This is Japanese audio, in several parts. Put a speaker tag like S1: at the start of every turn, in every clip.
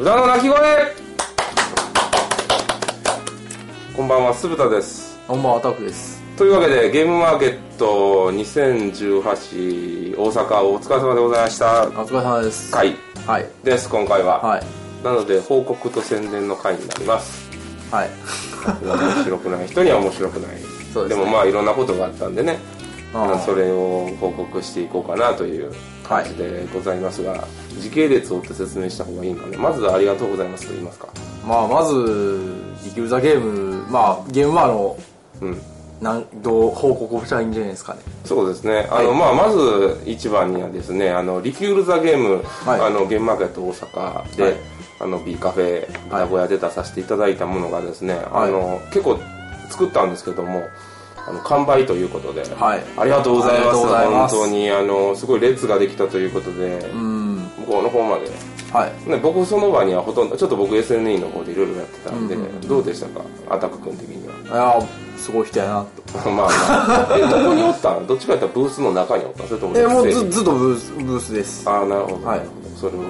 S1: 歌の鳴き声こんばんは、酢豚です。
S2: こんばんは、タクです。
S1: というわけで、ゲームマーケット2018大阪お疲れ様でございました。
S2: お疲れ様です。
S1: 回
S2: はい。
S1: です、今回は。
S2: はい。
S1: なので、報告と宣伝の回になります。
S2: はい。
S1: 面白くない人には面白くない。
S2: そうですね
S1: もまあ、いろんなことがあったんでね、
S2: あー
S1: それを報告していこうかなという感じでございますが、時系列を追って説明した方がいいんかね。まずはありがとうございますと言いますか。
S2: まあ、まず、リキューザゲーム、まあ、ゲームマーの、
S1: うん。
S2: なん、どう報告をしたらいいんじゃないですかね。
S1: そうですね。あの、
S2: はい
S1: まあ、まず一番にはですね、あの、リキュールザゲーム、
S2: はい
S1: あの、ゲームマーケット大阪で、
S2: はい
S1: あの、B カフェ、豚小屋で出させていただいたものがですね、
S2: はい
S1: あの、結構作ったんですけども、あの、完売ということで、
S2: はい
S1: ありがとうございます。本当に、あの、すごい列ができたということで、
S2: うん。
S1: 向こうの方まで。
S2: はい。
S1: ね、僕その場にはほとんど、ちょっと僕 SNE の方でいろいろやってたんで、
S2: うんうんうん
S1: どうでしたか？アタック君的には。
S2: いやすごい人やなと。
S1: まあまあ。え、どこにおったん？どっちかやったらブースの中におったん？それとも
S2: え、もうずずっとブース、ブースです。
S1: ああ、なるほど。
S2: はい
S1: それを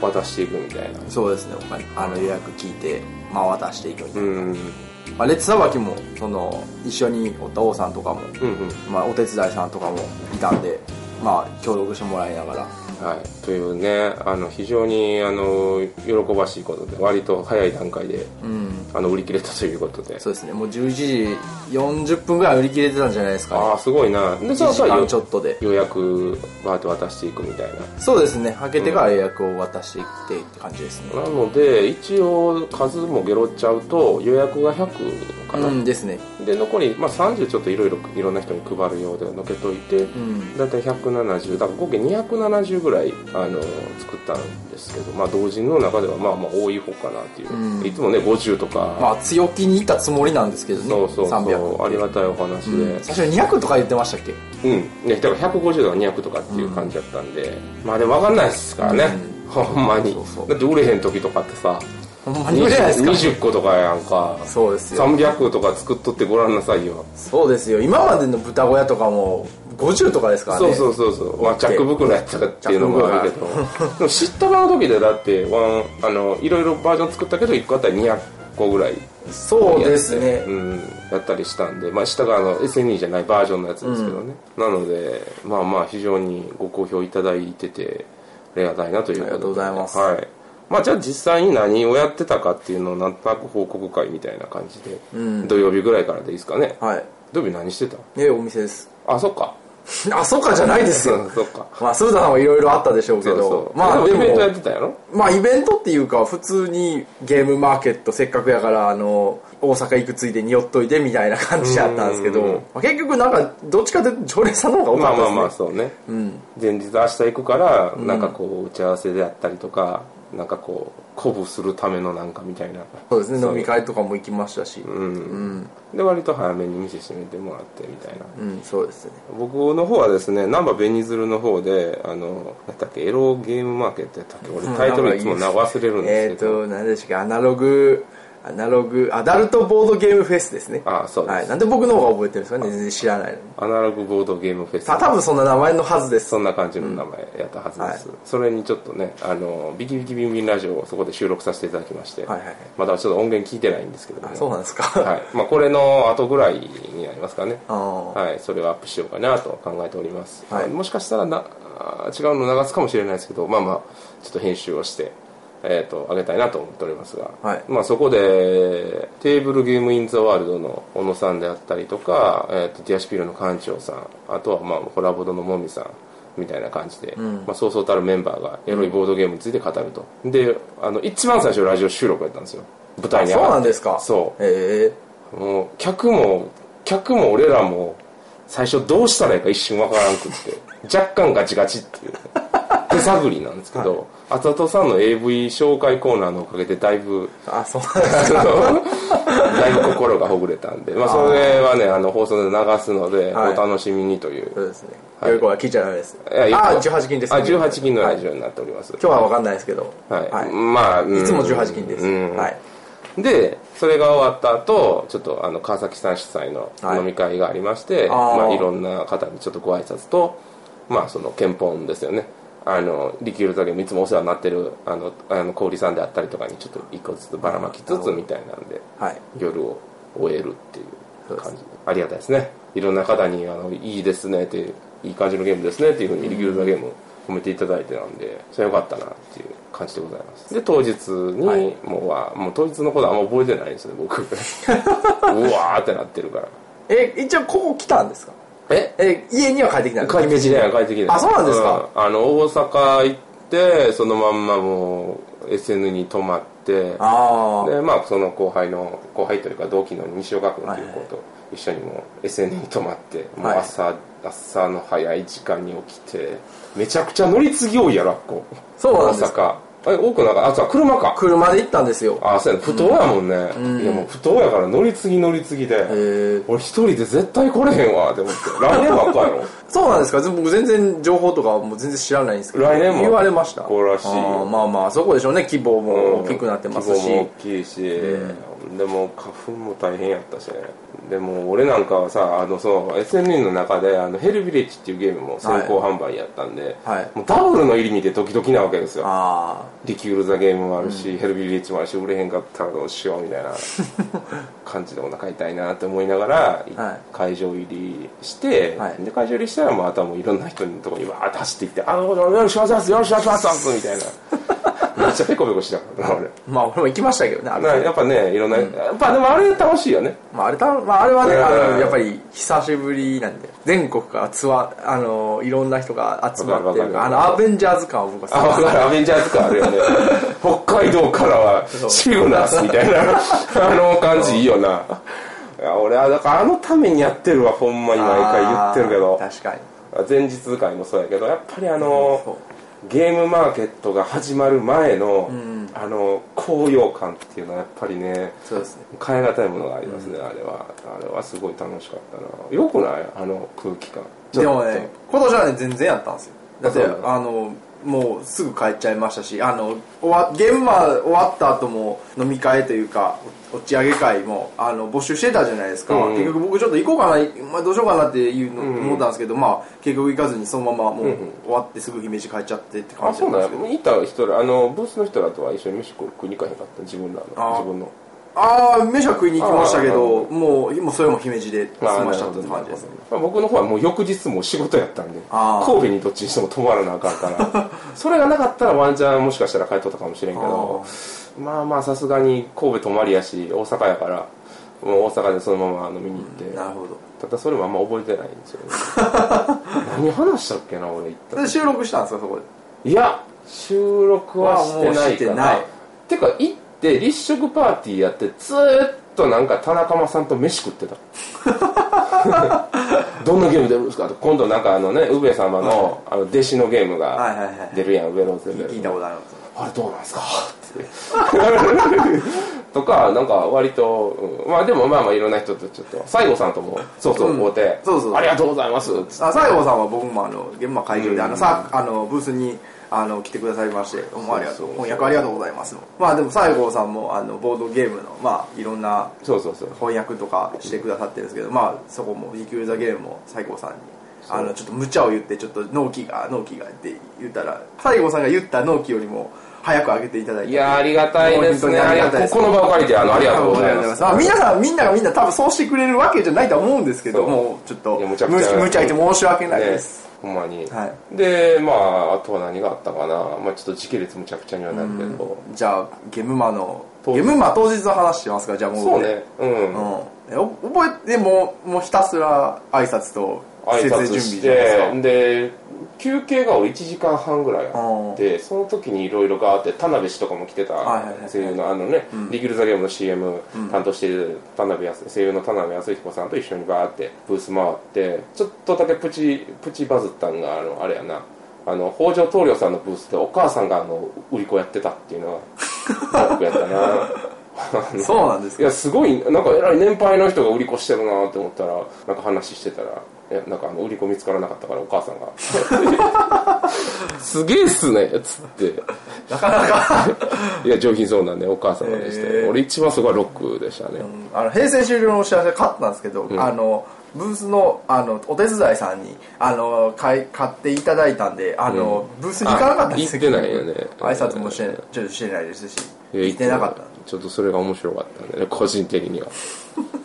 S1: 渡していくみたいな。
S2: そうですね。あの予約聞いて、まあ渡していくみたいな。
S1: うん。
S2: まあ、列さばきも、その、一緒におった王さんとかも、
S1: うんうん。
S2: まあお手伝いさんとかもいたんで、まあ協力してもらいながら、
S1: はい。というね、あの、非常に、あの、喜ばしいことで、割と早い段階で、
S2: うん。
S1: あの、売り切れたということで。
S2: そうですね、もう11時40分ぐらい売り切れてたんじゃないですかね。
S1: ああ、すごいな。で、
S2: 1時間
S1: その際
S2: ちょっとで。
S1: 予約、バーって渡していくみたいな。
S2: そうですね、開けてから予約を渡していってって感じですね。
S1: なので、一応、数もゲロっちゃうと、予約が100かな。
S2: うんですね。
S1: で、残り、まあ、30ちょっといろいろ、いろんな人に配るようで、のけといて、
S2: うん。
S1: だいたい170だから合計270ぐらいあの作ったんですけど、まあ、同人の中ではまあまあ多い方かなっていう、
S2: うん。
S1: いつもね50とか、
S2: まあ強気にいったつもりなんですけどね。
S1: そうそうそ
S2: 300
S1: うありがたいお話で、
S2: うん。最初200とか言ってましたっけ？
S1: うん。ね、だから150とか200とかっていう感じだったんで、まあでも分かんないですからね、ほんまに。だって売れへん時とかってさ
S2: ほんまにですか。
S1: 20, 個とかやんか。
S2: そうですよ。
S1: 300とか作っとってごらんなさいよ。
S2: そうですよ。今までの豚小屋とかも50とかですからね。
S1: そうそうそうそう、まあ、チャック袋やったかっていうのもあるけど。でも知った場の時でだってワンあのいろいろバージョン作ったけど1個あったら200個ぐらい。
S2: そうですね。
S1: う。ん、やったりしたんで、まあ、下があの SNE じゃないバージョンのやつですけどね、なのでまあまあ非常にご好評いただいててありがたいなということで。
S2: ありがとうございます。
S1: はいまあ、じゃあ実際に何をやってたかっていうのをなんとなく報告会みたいな感じで、
S2: うん。
S1: 土曜日ぐらいからでいいですかね？
S2: はい。
S1: 土曜日何してた？
S2: ねお店です。
S1: あそっか。
S2: あ、そうかじゃないですよ。
S1: う んそっか。
S2: まあ、スーダさんはいろいろあったでしょうけど。まあでも
S1: イベントやってたやろ？
S2: まあイベントっていうか普通にゲームマーケットせっかくやからあの大阪行くついでに寄っといてみたいな感じやったんですけど、
S1: うん。
S2: まあ、結局なんかどっちかというと常連さんの方が多かったですね。
S1: まあまあまあそうね、前日明日行くからなんかこう打ち合わせであったりとかなんかこう鼓舞するためのなんかみたいな。
S2: そうですね飲み会とかも行きましたし。
S1: うん、
S2: うん、
S1: で割と早めに店閉めてもらってみたいな。
S2: うん、そうですね。
S1: 僕の方はですね難波紅鶴の方であの何だっけエロゲームマーケットやったっけ？俺タイトルいつもな忘れるん
S2: えっ、
S1: ですけど、
S2: と何でしたっけ？アナログアナログアダルトボードゲームフェスですね。
S1: あそうです、
S2: はい、なんで僕の方が覚えてるんですかね。全然知らないの。に
S1: アナログボードゲームフェス。
S2: た多分そんな名前のはずです。
S1: そんな感じの名前やったはずです、
S2: うん。
S1: それにちょっとねあのビキビキビンビンラジオをそこで収録させていただきまして、
S2: はいはいはい。
S1: まだちょっと音源聞いてないんですけども
S2: あそうなんですか。
S1: はい。まあ、これの後ぐらいになりますかね。はい、それをアップしようかなと考えております、
S2: はい。
S1: もしかしたらな違うの流すかもしれないですけどまあまあちょっと編集をしてえー、と上げたいなと思っておりますが、
S2: はい。
S1: まあ、そこでテーブルゲームインザワールドの小野さんであったりとか、えー、とディアシュピールの館長さんあとはまあコラボドのもみさんみたいな感じで、まあ、そうそうたるメンバーがエロいボードゲームについて語ると、であの一番最初ラジオ収録やったんですよ。舞台に上
S2: そう
S1: がって。
S2: なんですか。
S1: そう。
S2: え。
S1: もう客も客も俺らも最初どうしたらいいか一瞬わからんくって若干ガチガチっていう。手探りなんですけど、あとあとさんの AV 紹介コーナーのおかげでだいぶ
S2: ー、あそうなんですか。
S1: だいぶ心がほぐれたんで、まあ、それはねあの放送で流すので、
S2: はい。
S1: お楽しみにという、
S2: そうですね。
S1: はい
S2: よい子は聞いちゃダメです。ああ18金です
S1: あ
S2: ね
S1: 18金のラジオになっております、
S2: 今日は分かんないですけど。
S1: はい、
S2: はい。
S1: まあ、うん。
S2: いつも18金です。
S1: うん。
S2: はい。
S1: でそれが終わった後ちょっとあの川崎さん主催の
S2: はい。
S1: 飲み会がありまして、
S2: あー。
S1: まあ、いろんな方にちょっとご挨拶とまあその憲法ですよねあのリキュールザゲームいつもお世話になってるあのあの氷さんであったりとかにちょっと一個ずつばらまきつつみたいなんで、
S2: はい。
S1: 夜を終えるっていう感じ。ありがたいですね。いろんな方にあのいいですねっていい感じのゲームですねっていうふうにリキュールザゲーム褒めていただいてなんでそれはよかったなっていう感じでございます。で当日に、
S2: はい
S1: もうはもう当日のことあんま覚えてないんですね僕。うわーってなってるから。
S2: え一応ここ来たんですか？
S1: え？
S2: え家には帰ってきたんですか
S1: 帰ってきてない。帰ってきてない
S2: あそうなんですか？
S1: うん。あの大阪行ってそのまんまもう SN に泊まって
S2: ああ
S1: でまあその後輩の後輩というか同期の西岡君っていう子と一緒にもう SN に泊まってもう
S2: はい
S1: 朝、朝の早い時間に起きてめちゃくちゃ乗り継ぎ多いやろこ。
S2: そうなんです
S1: 大阪え多くなんかあそう車か。
S2: 車で行ったんですよ。
S1: あそうやね不当やもんね、いやもう不当やから乗り継ぎ乗り継ぎで、
S2: へえ。
S1: 俺一人で絶対来れへんわって思って。来年ばっかやろ。
S2: そうなんですか？僕全然情報とかもう全然知らないんですけど。
S1: 来年も。
S2: 言われました。
S1: こうらしい。
S2: まあまあそこでしょうね。規模も大きくなってますし、
S1: 規模も大きいし、でも花粉も大変やったしね。でも俺なんかはさあのその SNE の中であのヘルビレッジっていうゲームも先行販売やったんで、
S2: はい。
S1: もうダブルの入り見てドキドキなわけですよ。
S2: あ
S1: リキュール・ザ・ゲームもあるし、ヘルビレッジもあるし売れへんかったらどうしようみたいな 感じでお腹痛いなって思いながら、
S2: はい。
S1: 会場入りして、
S2: はい。
S1: で会場入りしたらもうあとはもういろんな人のところにわーって走っていって「あよろしくお願いしますよろしくお願いします」みたいなめっちゃペコペコしてたからな俺。
S2: あまあ俺も行きましたけどねあれ,、
S1: なやっぱねいろんな、やっぱでもあれ楽しいよね。
S2: まあ、あれた、まあ、あれはね、
S1: うん。
S2: あのやっぱり久しぶりなんで。全国からツアーあのいろんな人が集まって
S1: る
S2: あのアベンジャーズ感を僕は
S1: あ分かる。アベンジャーズ感あるよね。北海道からはシグナスみたいなあの感じいいよな。いや俺はだからあのためにやってるわほんまに毎回言ってるけど。
S2: 確かに。
S1: 前日会もそうやけどやっぱりあの
S2: そう
S1: ゲームマーケットが始まる前の、あの高揚感っていうのはやっぱりね
S2: そうですね。
S1: 変え難いものがありますね、あれは。あれはすごい楽しかったな。よくない？あの空気感。
S2: でもね今年はね全然やったんですよ。だって
S1: あの
S2: もうすぐ帰っちゃいましたしあの終わゲームマー終わった後も飲み会というかお打ち上げ会もあの募集してたじゃないですか、
S1: うん。
S2: 結局僕ちょっと行こうかな、まあ、どうしようかなっていうの
S1: うん
S2: 思ったんですけど、まあ結局行かずにそのままもう
S1: うんうん。
S2: 終わってすぐ姫路帰っちゃってって感
S1: あ
S2: じ
S1: そうなんや
S2: なんですけど。
S1: いた人らあのブースの人らとは一緒に飯食いに行かへんかった？自分ら
S2: あ
S1: の自分の
S2: ああ飯は食いに行きましたけ
S1: あ
S2: ど
S1: ー
S2: もうもうそれも姫路で済
S1: あ
S2: ましたって感じですね。
S1: まあ、僕の方はもう翌日も仕事やったんで神戸にどっちにしても泊まらなあかんから それがなかったらワンチャンもしかしたら帰っとったかもしれんけどまあまあさすがに神戸泊まりやし大阪やからもう大阪でそのまま飲みに行って、
S2: なるほど。
S1: ただそれもあんま覚えてないんですよね。何話したっけな俺行った
S2: で収録したんですかそこで？
S1: いや収録はしてないか
S2: な。い
S1: なてか行って立食パーティーやってずーっとなんか田中間さんと飯食ってた。どんなゲーム出るんですか？と今度なんかあのね宇部様のあの弟子のゲーム
S2: はい
S1: が出るやん宇部ローゼ
S2: 聞いたことあります
S1: あれどうなんですか？って。とかなんか割と、うん。まあでもまあまあいろんな人とちょっと西郷さんともそうそう
S2: うん。
S1: 会うて、
S2: そうそう
S1: ありがとうございます。
S2: あ西郷さんは僕もあの現場会場で、あ
S1: うん。
S2: のさあのブースにあの来てくださいましてどうもありがとう。翻訳ありがとうございますまあでも西郷さんもあのボードゲームのまあいろんな
S1: そうそうそう。
S2: 翻訳とかしてくださってるんですけど、まあそこも「リキュール・ザ・ゲーム」も西郷さんにあのちょっと無茶を言ってちょっと納期が納期がって言ったら西郷さんが言った納期よりも早く上げていただいて
S1: いやありがたいですね。
S2: ありがたい
S1: ここの場を借りてあのありがとうございます。
S2: あ皆さんみんながみんな多分そうしてくれるわけじゃないと思うんですけどもうちょっと無茶言って申し訳ないです、
S1: ねほんまに、
S2: は
S1: でまああとは何があったかな、まあ、ちょっと時系列むちゃくちゃにはなるけど、
S2: じゃあゲムマのゲムマ当日の話しますか？じゃあもう。
S1: そうね。うん、
S2: うん。覚えてもうもうひたすら挨拶と
S1: 挨
S2: 設営準備じゃないですか？
S1: てで休憩が俺1時間半ぐらいあってその時にいろいろがあって田辺氏とかも来てた声優のあのね「リギル・ザ・ゲーム」の CM 担当している田辺康声優の田辺康彦さんと一緒にバーってブース回ってちょっとだけプチプチバズったんがあのあれやな。あの北条棟梁さんのブースでお母さんがあの売り子やってたっていうのがジョックやったな。
S2: そうなんですか？
S1: いやすごいなんかえらい年配の人が売り子してるなって思ったらなんか話してたらいやなんかあの売り子見つからなかったからお母さんが「すげえっすね」っつって。
S2: なかなか。
S1: いや上品そうなんでお母様でして、
S2: へー。
S1: 俺一番そこはロックでしたね、
S2: あの平成終了のお知らせ買ったんですけど、あのブースのあのお手伝いさんにあの買い買っていただいたんであの、ブースに行かなかったんです。
S1: いよね。
S2: 挨拶もしてちょっとしてないですし行ってなかった
S1: ちょっとそれが面白かったんでね個人的には。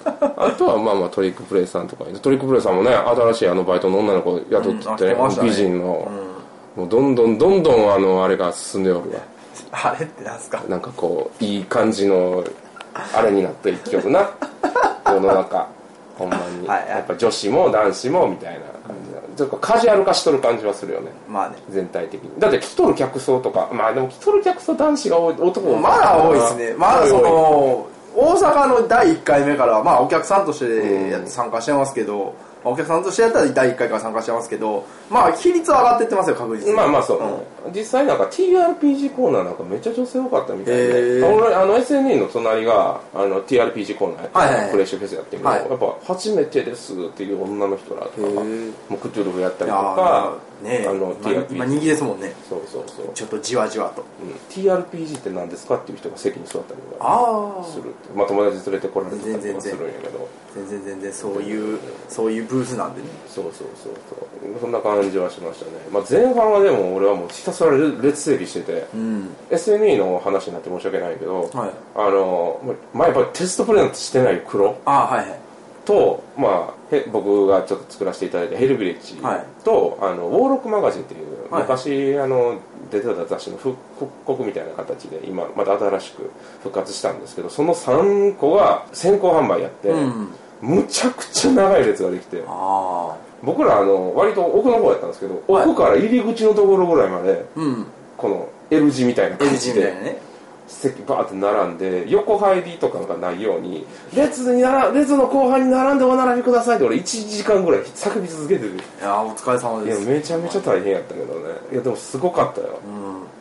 S1: あとはまあまあトリックプレイさんとかトリックプレイさんもね新しいあのバイトの女の子雇っててね,、
S2: うんね。
S1: 美人の、もうどんどんどんどんあのあれが進んでおるわ。
S2: あれってなんすか？
S1: なんかこういい感じのあれになっていきよるな。世の中ほんまに、
S2: はい。はい
S1: やっぱ女子も男子もみたいな。感じなちょっとカジュアル化しとる感じはするよね。
S2: まあね。
S1: 全体的に。だって来とる客層とかまあでも来とる客層男子が多い男
S2: まだ多いですね。まだその大阪の第1回目からまあお客さんとして参加してますけど、まあお客さんとしてやったら第1回から参加してますけどまあ比率は上がってってますよ確実に。
S1: まあまあそう、実際なんか TRPG コーナーなんかめっちゃ女性多かったみたい
S2: へ
S1: であの SNE の隣があの TRPG コーナーやって、
S2: はいはい
S1: レッシュフェスやってるけど、
S2: はい。
S1: やっぱ初めてですっていう女の人らとかクトゥルフやったりとか
S2: ーね
S1: あの
S2: 今
S1: TRPG
S2: 今人気ですもんね。
S1: そうそうそう、
S2: ちょっとじわじわと。
S1: うん。TRPG って何ですかっていう人が席に座ったりとか
S2: ああ
S1: するまあ友達連れてこられてたりとかするんやけど。
S2: 全然全然そういうそういうブースなんでね。
S1: そうそうそうそう。そんな感じはしましたね、まあ、前半はでも俺はもうひたすら列整理してて、
S2: うん。
S1: SNE の話になって申し訳ないけど、
S2: はい。
S1: あのまあやっぱりテストプレイなんてしてない黒
S2: ああはいはい。
S1: と、まあ、へ僕がちょっと作らせていただいたヘルビレッジ
S2: はい。
S1: と、あのウォーロックマガジンっていう、
S2: はい。
S1: 昔あの出てた雑誌の復復刻みたいな形で今また新しく復活したんですけどその3個が先行販売やって、
S2: うん。
S1: むちゃくちゃ長い列ができて
S2: ああ
S1: 僕らあの割と奥の方やったんですけど、
S2: はい。
S1: 奥から入り口のところぐらいまで
S2: うん。
S1: この L 字みたいな感じで
S2: ね。
S1: 席バーって並んで横入りとかがないように列に列の後半に並んでお並びくださいって俺1時間ぐらい叫び続けてる
S2: いやーお疲れ様
S1: いや
S2: です
S1: めちゃめちゃ大変やったけどね。いやでもすごかったよ。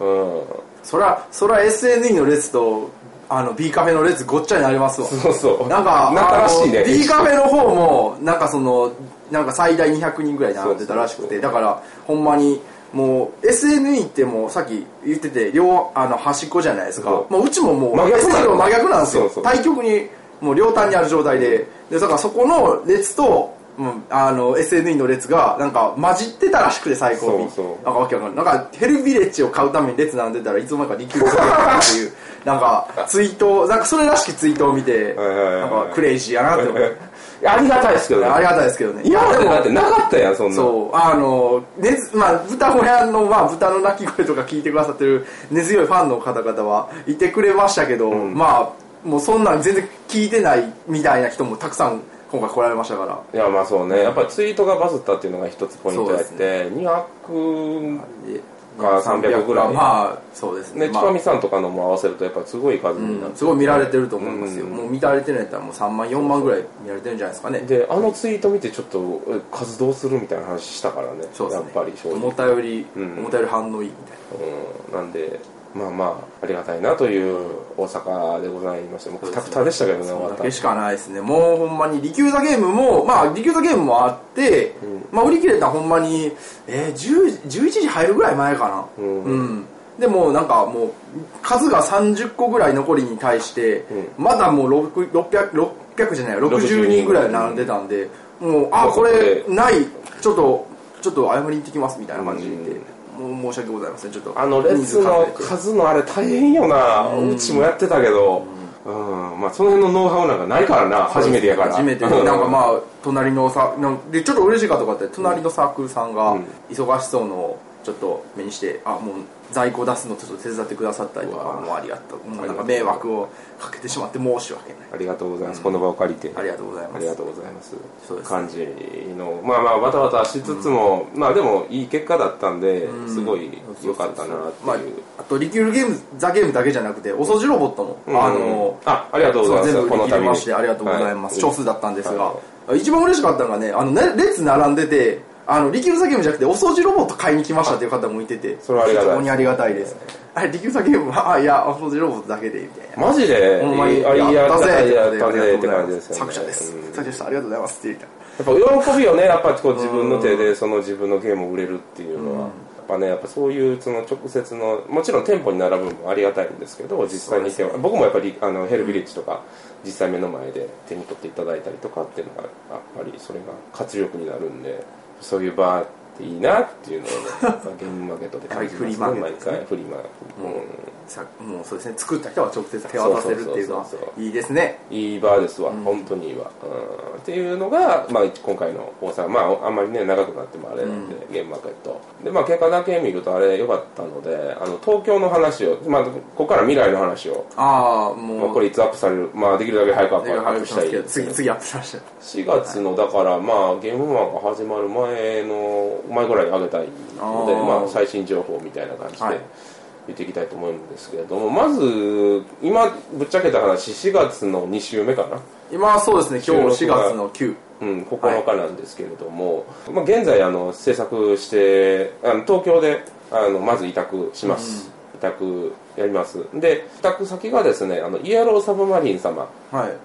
S2: うん。
S1: うん、
S2: そらそら SNE の列とあの B カフェの列ごっちゃになりますわ。
S1: そうそう。
S2: なんか
S1: なんしいね。
S2: B カフェの方もなんかそのなんか最大200人ぐらい並んでたらしくてだからほんまにもう SNE ってもうさっき言ってて両あの端っこじゃないですか。
S1: そう。
S2: もううちももう
S1: 真逆
S2: 真逆なんですよ。対極にもう両端にある状態で。でだからそこの列とうん、あの SNE の列がなんか混じってたらしくて最高に
S1: そうそう。
S2: なんかわけわかんない。なんかヘルビレッジを買うために列並んでたらいつの間にかリキュールさっていう。なんかツイートなんかそれらしきツイートを見てなんかクレイジーやなって思って
S1: いやありがたいですけどね。
S2: ありがたいですけどね。
S1: 今までだってなかったやんそんな。
S2: そう。あのねまあ豚小屋の、まあ、豚の鳴き声とか聞いてくださってる根強いファンの方々はいてくれましたけど、まあもうそんなん全然聞いてないみたいな人もたくさん今回来られましたから。
S1: いやまあそうね。やっぱツイートがバズったっていうのが一つポイントやって、200
S2: で
S1: か300ぐらい。
S2: まあそうですね。
S1: ね、
S2: まあ
S1: ちかみさんとかのも合わせるとやっぱすごい数になって、
S2: すごい見られてると思いますよ、
S1: うん
S2: もう見られてるんやったらもう3万4万ぐらい見られてるんじゃないですかね。
S1: であのツイート見てちょっとえ活動するみたいな話したからね。
S2: そうですね。
S1: やっぱり正直。
S2: 思ったより、
S1: うん。
S2: 思ったより反応いいみたいな。
S1: うん、なんでまあまあありがたいなという大阪でございましてもうくたくたでしたけどね終
S2: そ
S1: わった。
S2: れだけしかないですね。もうほんまにリキューザゲームもまあリキューザゲームもあって、まあ売り切れたほんまにえー、10 11時入るぐらい前かな。
S1: うん。
S2: うん。でもなんかもう数が30個ぐらい残りに対して、まだもう6 600 600じゃない60人ぐらい並んでたんで、もうあこれないちょっとちょっと謝りに行ってきますみたいな感じで。う申し訳ございません。ちょっと
S1: あの列の
S2: 人数数えて
S1: 数のあれ大変よな、うちもやってたけど、うん。まあその辺のノウハウなんかないからな初めてやから。
S2: 初めて。
S1: うん。
S2: なんかまあ隣のさなんでちょっと嬉しいかとかって隣のサークルさんが
S1: うん。
S2: 忙しそうのをちょっと目にしてあもう在庫出すのちょっと手伝ってくださったりとかもうありがとうもうな。んか迷惑をかけてしまって申し訳ない。
S1: ありがとうございます、この場を借りて。
S2: ありがとうございます。
S1: ありがとうございます
S2: そうです。
S1: 感じのまあまあバタバタしつつも、まあでもいい結果だったんで、すごい良かったなっていう、
S2: まあ、あとリキュールゲームザゲームだけじゃなくてお掃除ロボットも、
S1: うん。
S2: あの
S1: あありがとうございます。
S2: 全部売り切れましてありがとうございます、
S1: はい。
S2: 少数だったんですが、
S1: は
S2: 一番嬉しかったのがねあのね列並んでてあのリキュールザゲームじゃなくてお掃除ロボット買いに来ましたっていう方もいてて
S1: それはありがたい。
S2: 非常にありがたいです。あれリキュールザゲームはあいやお掃除ロボットだけでみたいな。
S1: マジで？
S2: ほんまに
S1: あいや
S2: やったぜ
S1: やったぜって感じですよね。
S2: 作者です、
S1: うん。
S2: 作者ですありがとうございます。って言った
S1: やっぱ喜びよねやっぱこう自分の手でその自分のゲームを売れるっていうのは、ぱねやっぱそういうその直接のもちろん店舗に並ぶのもありがたいんですけど実際に手、ね、僕もやっぱりあのヘルビリッジとか実際目の前で手に取っていただいたりとかっていうのがやっぱりそれが活力になるんでそういう場っていいなっていうのをねゲームマーケットで感じますね。毎回フリマ、
S2: うんさもうそうですね作った人は直接手渡せるっていうのはいいですね。
S1: いい場ですわ、うん、本当にいいわ、うん、っていうのが、まあ、今回の大阪まああんまりね長くなってもあれなんで、うん、ゲームマーケット。でまあ結果だけ見るとあれ良かったのであの東京の話を、まあ、ここから未来の話を
S2: ああもう、
S1: まあ、これいつアップされる。まあできるだけ早くアップしたい
S2: 次次アップしました
S1: 4月のだからまあゲームマンが始まる前の前ぐらいに上げたいのでまあ最新情報みたいな感じで、はい言っていきたいと思うんですけれどもまず今ぶっちゃけた話4月の2週目かな？
S2: 今はそうですね今日4月の9
S1: うん、9日なんですけれども、はい、まあ、現在あの制作してあの東京であのまず委託します、うん、委託やります。で委託先がですねあのイエローサブマリン様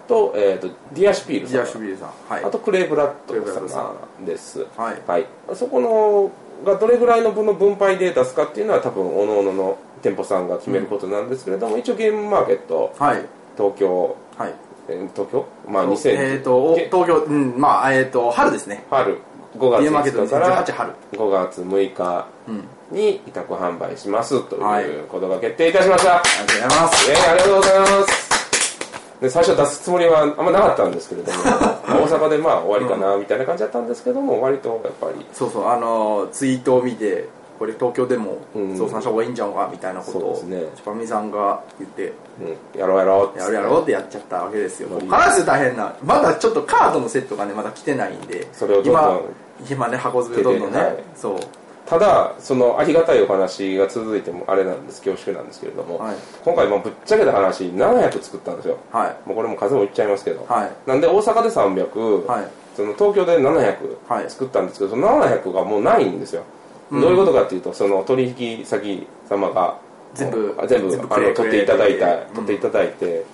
S1: とはい、えーと、ディアシュピール様。
S2: ディアシュピールさん、
S1: はい、あとクレイブラッド様です。はい、はい、そこのがどれぐらいの分の分配で出すかっていうのは多分おのおのの店舗さんが決めることなんですけれども、うん、一応ゲームマーケット、はい、東京、はい、えー、東京？まあ2000
S2: えっ、ー、と東京うん。まあえっ、ー、と春ですね。
S1: 春。5月5日か？ら
S2: 5
S1: 月6日に委託販売しますということが決定いたしました、
S2: ありがとうございます。
S1: えー、ありがとうございます。で最初出すつもりはあんまなかったんですけれども 大阪でまあ終わりかなみたいな感じだったんですけども割とやっぱり。
S2: そうそう。あのツイートを見てこれ東京でも増産した方がいいんじゃんかみたいなことを、ね、チパミさんが言って、
S1: うん、やろうやろ
S2: うやろうやろうってやっちゃったわけですよ。話す大変なまだちょっとカードのセットがねまだ来てないんで
S1: それを今
S2: 今ね箱詰めどんどんね、はい、そう。
S1: ただそのありがたいお話が続いてもあれなんです恐縮なんですけれども、はい、今回もぶっちゃけた話700作ったんですよ、はい、もうこれも数も言っちゃいますけど、はい、なんで大阪で300、はい、その東京で700作ったんですけど、その700がもうないんですよ、うん、どういうことかっていうとその取引先様が
S2: 全部
S1: 全部あの取っていただいた取っていただいて、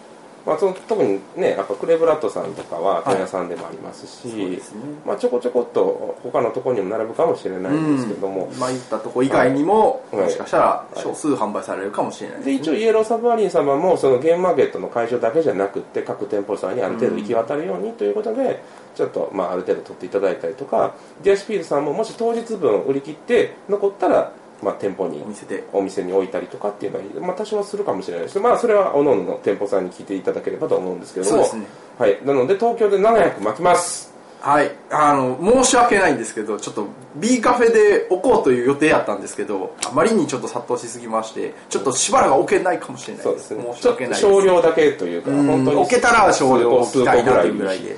S1: まあ、その特にねやっぱクレブラッドさんとかは問屋さんでもありますし、はいね、まあ、ちょこちょこっと他のところにも並ぶかもしれないんですけども、
S2: うん、まあ言ったとこ以外にも、はい、もしかしたら少数販売されるかもしれないで、
S1: ね,、一応イエローサブマリン様もそのゲームマーケットの会場だけじゃなくて各店舗さんにある程度行き渡るようにということで、うん、ちょっとまあある程度取っていただいたりとかディアシピールさんももし当日分売り切って残ったらまあ、店舗に
S2: お店で。
S1: お店に置いたりとかっていうのは、まあ、多少はするかもしれないですまあそれはおのおのの店舗さんに聞いていただければと思うんですけども、ね、はい、なので東京で700巻きます。
S2: はい。あの申し訳ないんですけどちょっと B カフェで置こうという予定やったんですけどあまりにちょっと殺到しすぎましてちょっとしばらく置けないかもしれない
S1: そうですね。申し訳ない少量だけというか
S2: 本当に置けたら少量置きたいなというぐらいで。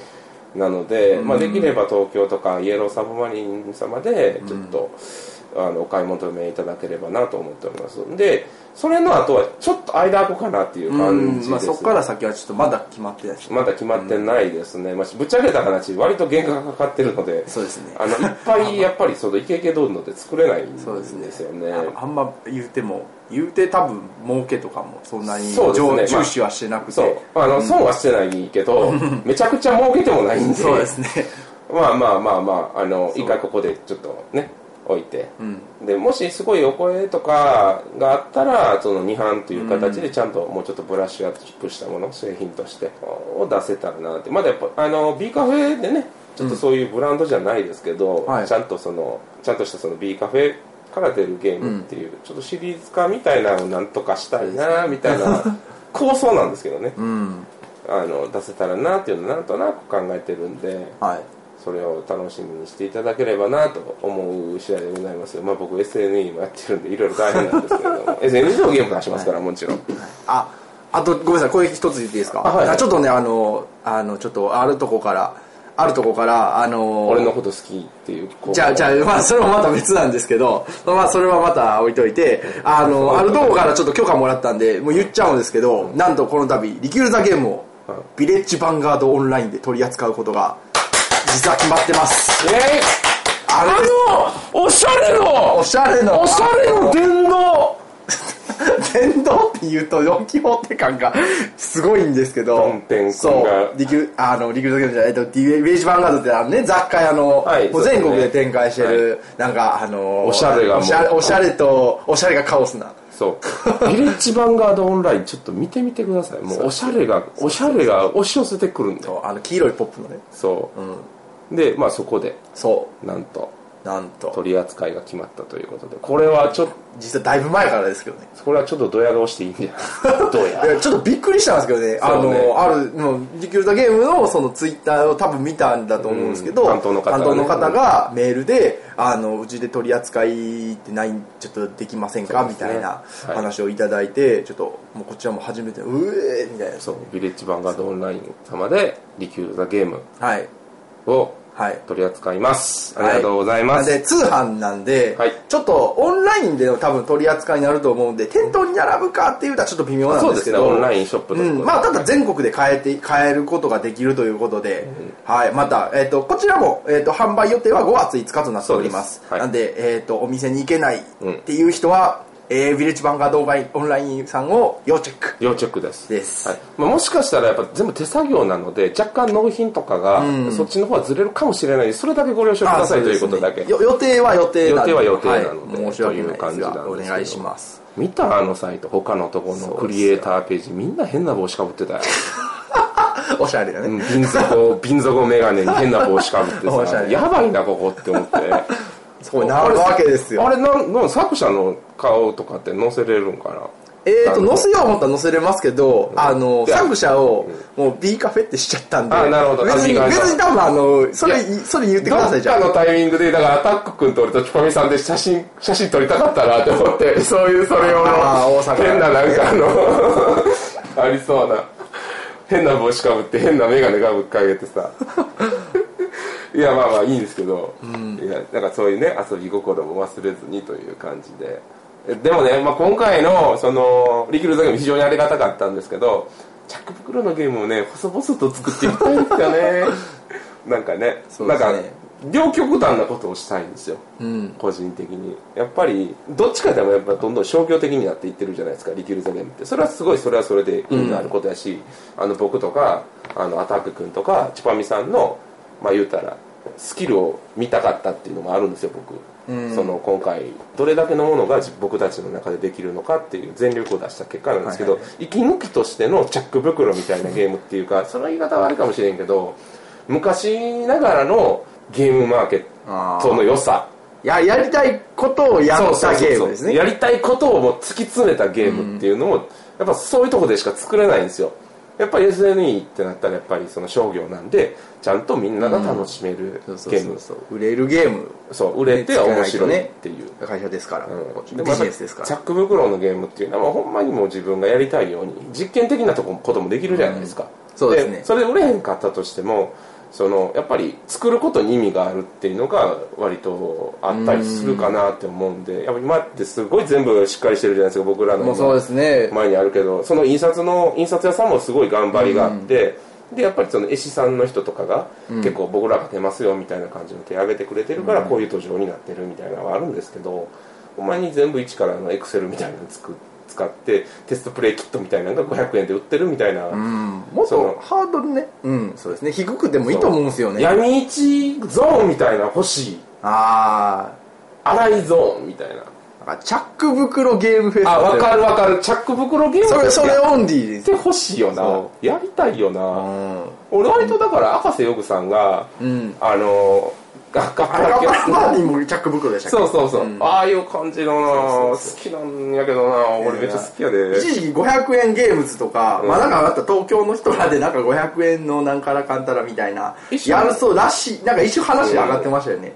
S1: なので、まあ、できれば東京とかイエローサブマリン様でちょっと、うんあのお買い求めいただければなと思っております。でそれの後はちょっと間空くかなっていう感じです、
S2: まあ、そこから先はちょっとまだ決まってない
S1: まだ決まってないですね、まあ、ぶっちゃけた話割と原価がかかってるので
S2: そうですね。
S1: あのいっぱい やっぱりそのイケイケどんので作れないんですよね。
S2: あんま言うても言うて多分儲けとかもそんなにね、重視はしてなくて、
S1: そう。あの、損はしてないけどめちゃくちゃ儲けてもないんで。
S2: そうですね。
S1: まあまあまあまああの一回ここでちょっとね置いて、うん、でもしすごいお声とかがあったらその2版という形でちゃんともうちょっとブラッシュアップしたもの製品としてを出せたらなって。まだやっぱあの B カフェでねちょっとそういうブランドじゃないですけど、うんちゃんとそのちゃんとしたその B カフェから出るゲームっていう、うん、ちょっとシリーズ化みたいなのをなんとかしたいなみたいな 構想なんですけどね、うん、あの出せたらなっていうのをなんとなく考えてるんで、はいそれを楽しみにしていただければなと思う次第でございますまあ僕 SNE もやってるんでいろいろ大変なんですけれども。SNE のゲーム出しますから、もちろん。
S2: ああとごめんなさい。これ一つ言っていいですか、はい。はい、ちょっとねあのあのちょっとあるとこからあるとこからあの
S1: 俺のこと好きっていう
S2: じゃあじゃあまあそれもまた別なんですけどまあそれはまた置いといてあの あるとこからちょっと許可もらったんでもう言っちゃうんですけどなんとこの度リキュール・ザ・ゲームをビレッジヴァンガードオンラインで取り扱うことが実は決まってます。
S1: えー、あのおしゃれの
S2: おしゃれの。
S1: おしゃれの電動。
S2: 先導って言うと4期法って感が すごいんですけど
S1: ドンペン君
S2: そう
S1: が
S2: リキュあのリキュードじゃないとディベージヴァンガードってあのね雑貨屋の、
S1: はい
S2: もう全国で展開してる、なんかあの
S1: おしゃれがもう。
S2: おしゃれおしゃれとおしゃれがカオスな。
S1: そう。ビレッジヴァンガードオンラインちょっと見てみてください。もうおしゃれがおしゃれが押し寄せてくるんで。
S2: そうあの黄色いポップのね。
S1: そう、でまあそこで
S2: そ
S1: なんと
S2: うなんと。
S1: 取り扱いが決まったということでこれはちょっと
S2: 実はだいぶ前からですけどね。
S1: これはちょっとドヤ顔していいんじゃない？どう
S2: い
S1: や
S2: やちょっとびっくりしたんですけどね、あ
S1: そうね。
S2: の、ある、もう、リキューザゲームのそのツイッターを多分見たんだと思うんですけど、
S1: うん担当の方が
S2: 方がメールで、あの、うちで取り扱いってない、ちょっとできませんか、
S1: そうですね。
S2: みたいな
S1: はい。
S2: 話をいただいて、ちょっと、もうこちらも初めて、うえーみたいな。
S1: そうビレッジヴァンガードオンライン様でリキューザゲーム
S2: はい。
S1: を
S2: はい。
S1: 取り扱います。ありがとうございます、
S2: で、通販なんで、
S1: はい。
S2: ちょっとオンラインでの多分取り扱いになると思うんで、店頭に並ぶかっていうとはちょっと微妙なんですけど、
S1: そうですね。オンラインショップと
S2: うん、まあ、ただ全国で買えて、買えることができるということで、はい、また、えっ、と、こちらも、えっ、と、販売予定は5月5日となっております。
S1: す。はい。
S2: なんで、えっ、と、お店に行けないっていう人は、えー、ビレッジバンガードオンラインさんを要チェック。
S1: 要チェックです。
S2: です。
S1: はい。まあ、もしかしたらやっぱ全部手作業なので若干納品とかがそっちの方はずれるかもしれない。それだけご了承くださいということだけ、
S2: 予定は予定
S1: 予定は予定なので
S2: はい。申し訳ないです
S1: という感じなん
S2: が、
S1: です
S2: お願いします。
S1: 見たあのサイト他のところのクリエイターページみんな変な帽子かぶってたよ、
S2: おしゃれだね。
S1: うん、瓶底瓶底眼鏡に変な帽子かぶってさ。やばいなここって思って
S2: そこに並ぶわけですよ。
S1: あれなんなん作者の顔とかって載せれるんかな？
S2: えーと、
S1: あの
S2: 載せよう思ったら載せれますけど、あの、
S1: いや。
S2: 作者を、もう B カフェってしちゃったんで、
S1: あなるほど。
S2: 別に、別に多分あの、それ、それ言ってください、じゃあ。
S1: どっかのタイミングでだからアタック君と俺とチュパミさんで写真写真撮りたかったなって思って そういうそれを変ななんかあの ありそうな変な帽子かぶって変な眼鏡がぶっかけてさいやまあまあいいんですけど、いやなんかそういうね遊び心も忘れずにという感じで。えでもね、まあ、今回のそのリキルザゲーム非常にありがたかったんですけどチャック袋のゲームをね細々と作っていきたいんですよね。なんかね
S2: ね。
S1: なんか両極端なことをしたいんですよ、
S2: うん。
S1: 個人的に。やっぱりどっちかでもやっぱどんどん商業的になっていってるじゃないですかリキュール・ザ・ゲームって。それはすごいそれはそれで意味のあることやし、あの僕とかあのアタック君とかチュパミさんのまあ言うたらスキルを見たかったっていうのもあるんですよ僕、
S2: うん。
S1: その今回どれだけのものが自僕たちの中でできるのかっていう全力を出した結果なんですけど、
S2: はいは
S1: 息抜きとしてのチャック袋みたいなゲームっていうか その言い方はあるかもしれんけど昔ながらのゲームマーケットの良さ。
S2: や、やりたいことをやったゲームですね。
S1: やりたいことをもう突き詰めたゲームっていうのを、やっぱそういうとこでしか作れないんですよやっぱり SNE ってなったらやっぱりその商業なんでちゃんとみんなが楽しめるゲーム
S2: そうそう。売れるゲーム。
S1: そう売れて面白いっていう、
S2: 会社ですから。
S1: うん
S2: ビジネスですから。
S1: チャック袋のゲームっていうのは、まあ、ほんまにもう自分がやりたいように実験的なとここともできるじゃないですか、
S2: そうですね
S1: それで売れへんかったとしてもそのやっぱり作ることに意味があるっていうのが割とあったりするかなって思うんでやっぱ今ってすごい全部しっかりしてるじゃないですか僕らの
S2: もうそうですね。
S1: 前にあるけどその印刷の印刷屋さんもすごい頑張りがあって、でやっぱりその絵師さんの人とかが、結構僕らが出ますよみたいな感じの手挙げてくれてるから、こういう途上になってるみたいなのはあるんですけどお前に全部一からのエクセルみたいなの作使ってテストプレイキットみたいなのが500円で売ってるみたいな、
S2: うん。もっとハードルね。うん、そうですね。低くてもいいと思うんですよね。
S1: 闇市ゾーンみたいな欲しい
S2: あ
S1: 荒いゾーンみたいな
S2: チャック袋ゲームフェス
S1: あ分か
S2: る。
S1: る分かるチャック袋ゲーム
S2: それ、それ
S1: や
S2: オンリーです
S1: って。ほしいよな
S2: そ
S1: やりたいよな、
S2: うん。
S1: 俺割とだから赤瀬ヨグさんが、
S2: うん。
S1: あのガッカッ
S2: あれ、ガ
S1: カ
S2: ッパラバーにもチャック袋でした
S1: そうそうそう、ああいう感じのな好きなんやけどな俺めっちゃ好きやで
S2: 一時期500円ゲームズとか、まあなんかあった東京の人らでなんか500円のなんからかんたらみたいなやるそうらしいなんか一瞬話上がってましたよね、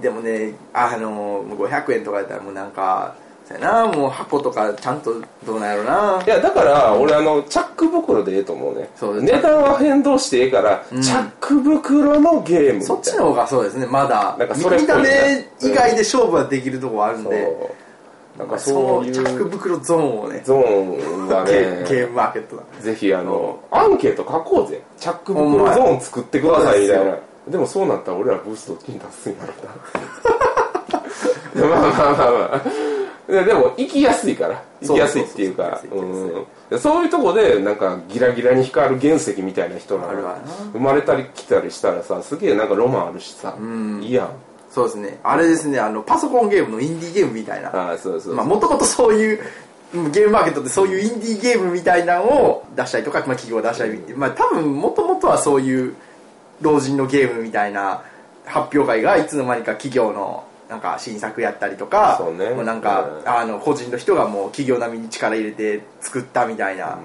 S2: でもねあの500円とかやったらもうなんかそうやなもう箱とかちゃんとどうなんやろな。い
S1: やだから俺あのチャック袋でええと思うね。
S2: そう
S1: 値段は変動してええから、チャック袋のゲーム
S2: そっちの方がそうですねまだ。
S1: なんかそれ
S2: 見た目
S1: ね
S2: 以外で勝負はできるとこあるんで、
S1: そう。なんか
S2: そ
S1: そういう
S2: のチャック袋ゾーンをね。
S1: ゾーンが
S2: ゲ
S1: ね
S2: ゲームマーケットだ。
S1: ぜひあのアンケート書こうぜ。チャック袋ゾーン作ってくださいみたいな。でもそうなったら俺らブースト金出すんやろな。まあまあまあまあででも行きやすいから。行きやすいっていうか。そういうとこでなんかギラギラに光る原石みたいな人が生まれたり来たりしたらさすげえなんかロマンあるしさ、いいやん。
S2: そうですね。あれですねあのパソコンゲームのインディーゲームみたいな。
S1: あそうそう
S2: まあもともとそういうゲームマーケットでそういうインディーゲームみたいなのを出したりとか、まあ、企業出したり、まあ多分もともとはそういう老人のゲームみたいな発表会がいつの間にか企業のなんか新作やったりとか
S1: そうね。
S2: もうなんか、
S1: うん。
S2: あの個人の人がもう企業並みに力入れて作ったみたいな、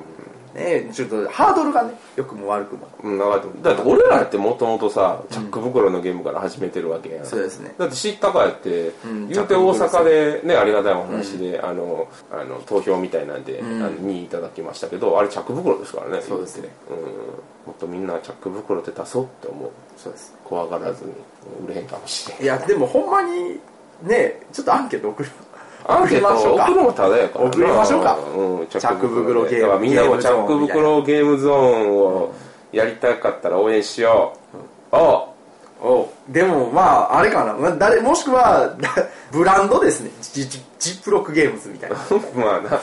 S2: ね、ちょっとハードルがね良くも悪くも。
S1: うんだって俺らってもともとさチャック袋のゲームから始めてるわけやん、
S2: そうですね。
S1: だって知ったかやって、
S2: ん
S1: 言うて大阪でねありがたいお話で、あのあの投票みたいなんで、あの2位いただきましたけどあれチャック袋ですからね
S2: そうですね。
S1: うんもっとみんなチャック袋って出そうって思う。
S2: そうです。
S1: 怖がらずに。売れへんかもしれん。
S2: いやでもほんまにねちょっとアンケート送る
S1: アンケート
S2: 送
S1: るのもただやからな。
S2: 送りましょうか。
S1: うん、チ
S2: ャック袋ゲーム。
S1: だからみんなもチャック袋ゲームゾーンをやりたかったら応援しよう、お
S2: おでもまああれかな、まあ、誰もしくは ブランドですね。ジジジップロックゲームズみたいな。
S1: まあな。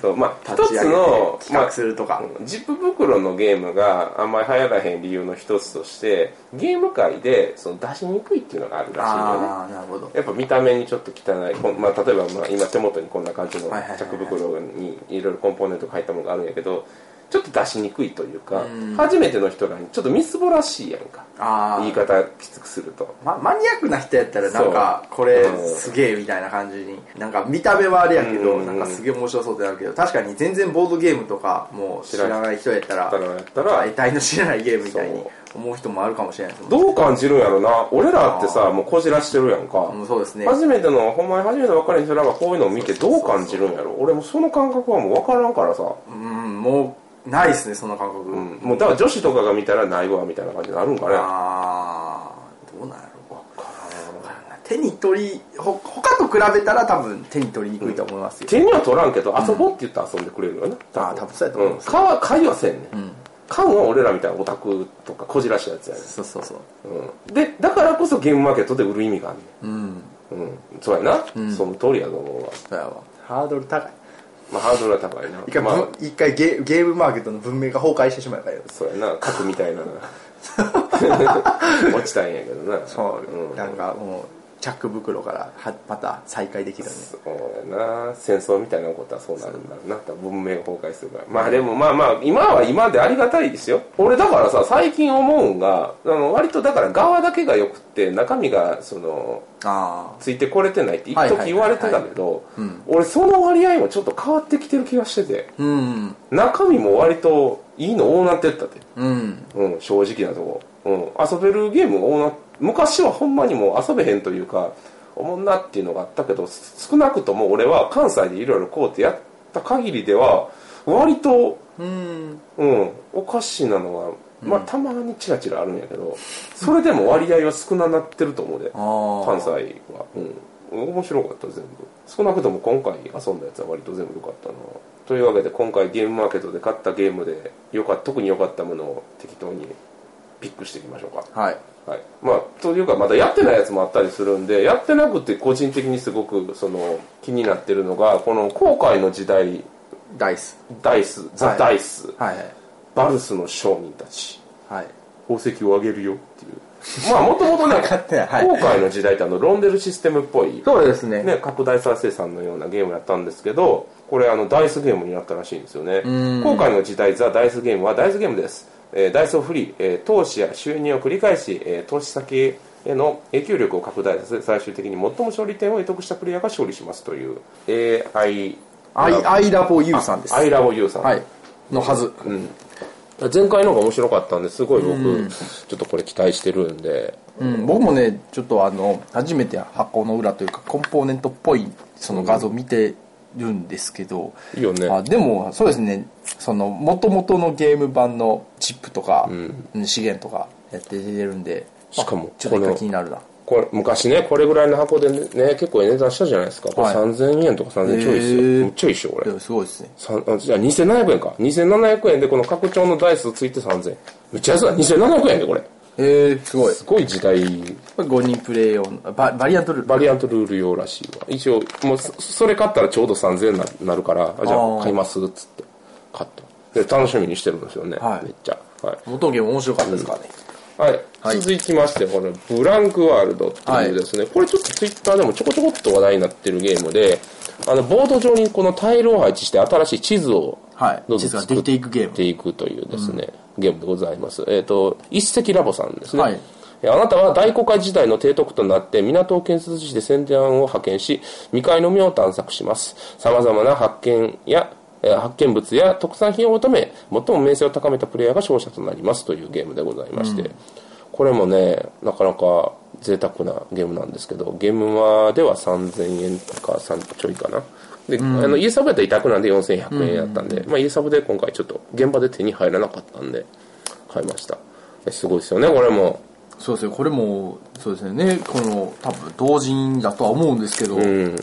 S1: そうまあ 一つの
S2: 企画するとか、
S1: まあジップ袋のゲームがあんまり流行らへん理由の一つとしてゲーム界でその出しにくいっていうのがあるらしいよね。
S2: ああなるほど。
S1: やっぱ見た目にちょっと汚い、まあ、例えばまあ今手元にこんな感じのチ
S2: はいはいはいはい
S1: ャック袋にいろいろコンポーネントが入ったものがあるんやけどちょっと出しにくいというか
S2: うん。
S1: 初めての人らにちょっとみすぼらしいやんか。
S2: あ
S1: 言い方きつくすると。
S2: ま、マニアックな人やったらなんかこれすげえみたいな感じになんか見た目はあれやけど
S1: うん。
S2: なんかすげえ面白そうってなるけど確かに全然ボードゲームとかもう知らない人やったら
S1: だからやったら
S2: 大体の知らないゲームみたいに思う人もあるかもしれない
S1: どう感じるんやろな。俺らってさもうこじらしてるやんか。
S2: もうそうですね。
S1: 初めてのほんまに初めて分かる人らがこういうのを見てどう感じるんやろ。俺もその感覚はもう分からんからさ、
S2: うんもうないですねその感覚、
S1: うん、もうだから女子とかが見たらないわみたいな感じになるんかね。
S2: ああどうなんやろ手に取りほ他と比べたら多分手に取りにくいと思いますよ、
S1: 手には取らんけど遊ぼうって言ったら遊んでくれるよな、
S2: ああ多分。そうやと思います、
S1: 買は買いはせんねん、
S2: ん。
S1: 買うは俺らみたいなオタクとかこじらしたやつやね
S2: そうそうそう。
S1: ん、うん、でだからこそゲームマーケットで売る意味があんね
S2: うん。
S1: ん、うん、そうやな、その通りやと思うわ。
S2: ハードル高い
S1: まあハードルは高いな。
S2: 一回,、
S1: まあ
S2: 一回ゲゲームマーケットの文明が崩壊してしまえばよ。
S1: そうやな。核みたいな。落ちたんやけどな。
S2: そう、
S1: ん。
S2: なんかもうチャック袋からはまた再開できるね
S1: そうやな戦争みたいなことはそうなるんだろうな文明が崩壊するから。まあでもまあまあ今は今でありがたいですよ。俺だからさ最近思うんがあの割とだから側だけがよくって中身がその
S2: あ
S1: ついてこれてないって一時言われてたけど
S2: うん。
S1: 俺その割合もちょっと変わってきてる気がしてて
S2: あうん。
S1: 中身も割といいの多なってったって。
S2: うん。
S1: うん、正直なとこ、うん、遊べるゲームが多な昔はほんまにもう遊べへんというかおもんなっていうのがあったけどす少なくとも俺は関西でいろいろこうってやった限りでは割と、
S2: うん。
S1: うん、おかしなのは、まあたまにチラチラあるんやけどそれでも割合は少ななってると思うで関西は、うん、面白かった全部。少なくとも今回遊んだやつは割と全部良かったな。というわけで今回ゲームマーケットで買ったゲームでよか特に良かったものを適当にピックしていきましょうか。
S2: はい
S1: はい、まあというかまだやってないやつもあったりするんでやってなくて個人的にすごくその気になってるのがこの後悔の時代
S2: ダイス。
S1: ダイスザ・
S2: はい。
S1: ダイス、
S2: はいはい。
S1: バルスの商人たち。
S2: はい。
S1: 宝石をあげるよっていう。まあもともとね 後悔の時代ってあのロンデルシステムっぽい
S2: そうですね。
S1: ね、拡大再生産のようなゲームやったんですけどこれあのダイスゲームになったらしいんですよね。
S2: ん。
S1: 後悔の時代ザ・ダイスゲームはダイスゲームです、えーダイスを振り、えー投資や収入を繰り返し、えー投資先への影響力を拡大させ最終的に最も勝利点を得得したプレイヤーが勝利しますという AI
S2: アイアイラボユーさんです。
S1: アイラボユーさん、
S2: はい。のはず。
S1: うん、前回の方が面白かったんですごい僕、ちょっとこれ期待してるんで。
S2: うん、僕もねちょっとあの初めて箱の裏というかコンポーネントっぽいその画像見てるんですけど、
S1: いいよね。
S2: あでもそうですね。その元々のゲーム版のチップとか、うん。資源とかやって出るんで
S1: しかも
S2: あちょっと気になるな。
S1: これ昔ねこれぐらいの箱でね結構値段したじゃないですか。これ
S2: はい
S1: 3000円とか3000円ちょいですよ、めっちゃいいっしょこれ。
S2: すごいですね。
S1: じゃあ2700円か。2700円でこの拡張のダイスついて3000円。めっちゃ安い。な2700円でこれ
S2: へえすごい。
S1: すごい時代。
S2: これ5人プレイ用のババリアントルール。
S1: バリアントルール用らしいわ。一応もうそそれ買ったらちょうど3000円にななるからあじゃ
S2: あ
S1: 買いますっつって。買った。で楽しみにしてるんですよね、
S2: はい。
S1: めっちゃ。はい。
S2: 元ゲーム面白かったですからね、
S1: はい、
S2: はい。
S1: 続きまして、このブランクワールドっていうですね、これちょっとツイッターでもちょこちょこっと話題になってるゲームで、あの、ボード上にこのタイルを配置して新しい地図を
S2: はい。地図ができていくゲーム。
S1: ていくというですね、ゲームでございます。えっ、と、一石ラボさんですね。
S2: はい。
S1: えあなたは大航海時代の提督となって港を建設して戦艦を派遣し未開の海を探索します。様々な発見やえー発見物や特産品を求め最も名声を高めたプレイヤーが勝者となりますというゲームでございまして、これもねなかなか贅沢なゲームなんですけどゲームマでは3000円とか3ちょいかな。で、あの家サブやったら委託なんで4100円やったんで、まあ、家サブで今回ちょっと現場で手に入らなかったんで買いました。すごいですよねこれも。
S2: そうですねこれもそうですね。この多分同人だとは思うんですけど、
S1: うん。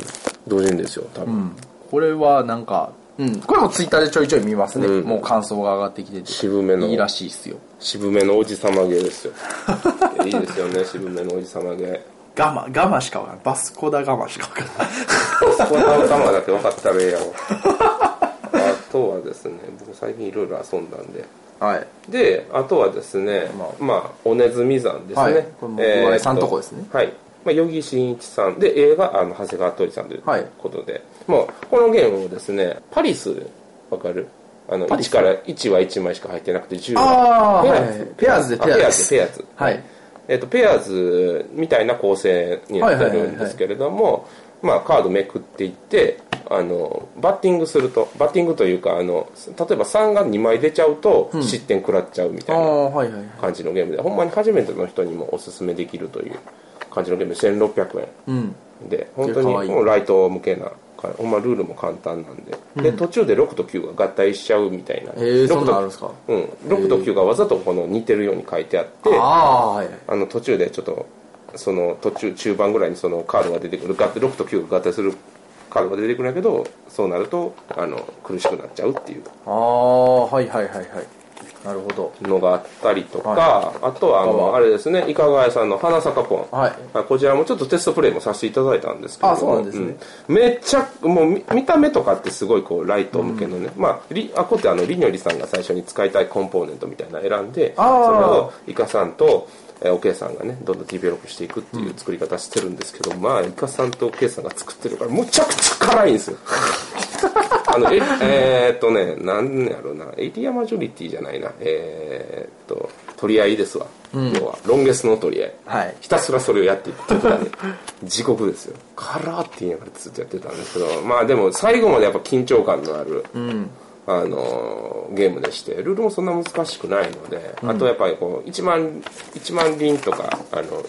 S1: 同人ですよ多分、
S2: これはなんか、うん、これもツイッターでちょいちょい見ますね、
S1: うん。
S2: もう感想が上がってきてて。
S1: 渋めの。
S2: いいらしいっすよ。
S1: 渋めのおじさまゲーですよ いいですよね渋めのおじさまゲー
S2: ガマガマしかわからない。バスコダガマしかわからない。
S1: スコダオタマだけ分かったらええやろあとはですね僕最近いろいろ遊んだんで
S2: はい
S1: であとはですねまあ、おねずみ山ですね、
S2: はいこれもさんとこですね
S1: はいまあ、余木真一さんで映画あの長谷川鳥さんという
S2: はい
S1: ことで、もうこのゲームをですねパリスわかるあの1から1は1枚しか入ってなくて10は
S2: あー
S1: ペアーズ、
S2: はいペアーズで
S1: あ
S2: ペアーズです
S1: ペアーズ
S2: はい
S1: えっとペアーズみたいな構成になってるんですけれども、まあ、カードめくっていってあのバッティングするとバッティングというかあの例えば3が2枚出ちゃうと失点食らっちゃうみたいな感じのゲームで、ほんまに初めての人にもおすすめできるという感じのゲームで1600
S2: うん。
S1: 円で本当にもうライト向けなかほんまルールも簡単なんで,、で途中で6と9が合体しちゃうみたいな、
S2: えー、そん
S1: 6と
S2: なるんですか？
S1: うん、6と9がわざとこの似てるように書いてあって
S2: ああはいはい。
S1: あの途中でちょっとその途中中盤ぐらいにそのカードが出てくる合体6と9が合体するカードが出てくるんだけどそうなるとあの苦しくなっちゃうっていう。
S2: ああはいはいはいはいなるほど。
S1: のがあったりとか、
S2: は
S1: あとはあのあれですねいかが屋さんの花坂ポン、
S2: はい。
S1: あこちらもちょっとテストプレイもさせていただいたんですけど。
S2: あそうなんですね。
S1: うん。めっちゃもう見見た目とかってすごいこうライト向けのね、まありあこってあのりにょりさんが最初に使いたいコンポーネントみたいなの選んでそれをイカさんとえーおけいさんがねどんどんディベロップしていくっていう作り方してるんですけど、まあイカさんとおけいさんが作ってるからむちゃくちゃ辛いんですよあのええーっとねなんやろうな。エリアマジョリティじゃないな。えーっと取り合いですわ、要はロンゲスの取り合い、
S2: はい。
S1: ひたすらそれをやっていってたね地獄ですよ。カラーって言いながらずっとやってたんですけどまあでも最後までやっぱ緊張感のある、あのゲームでしてルールもそんな難しくないので、あとやっぱりこう1万1万輪とかあの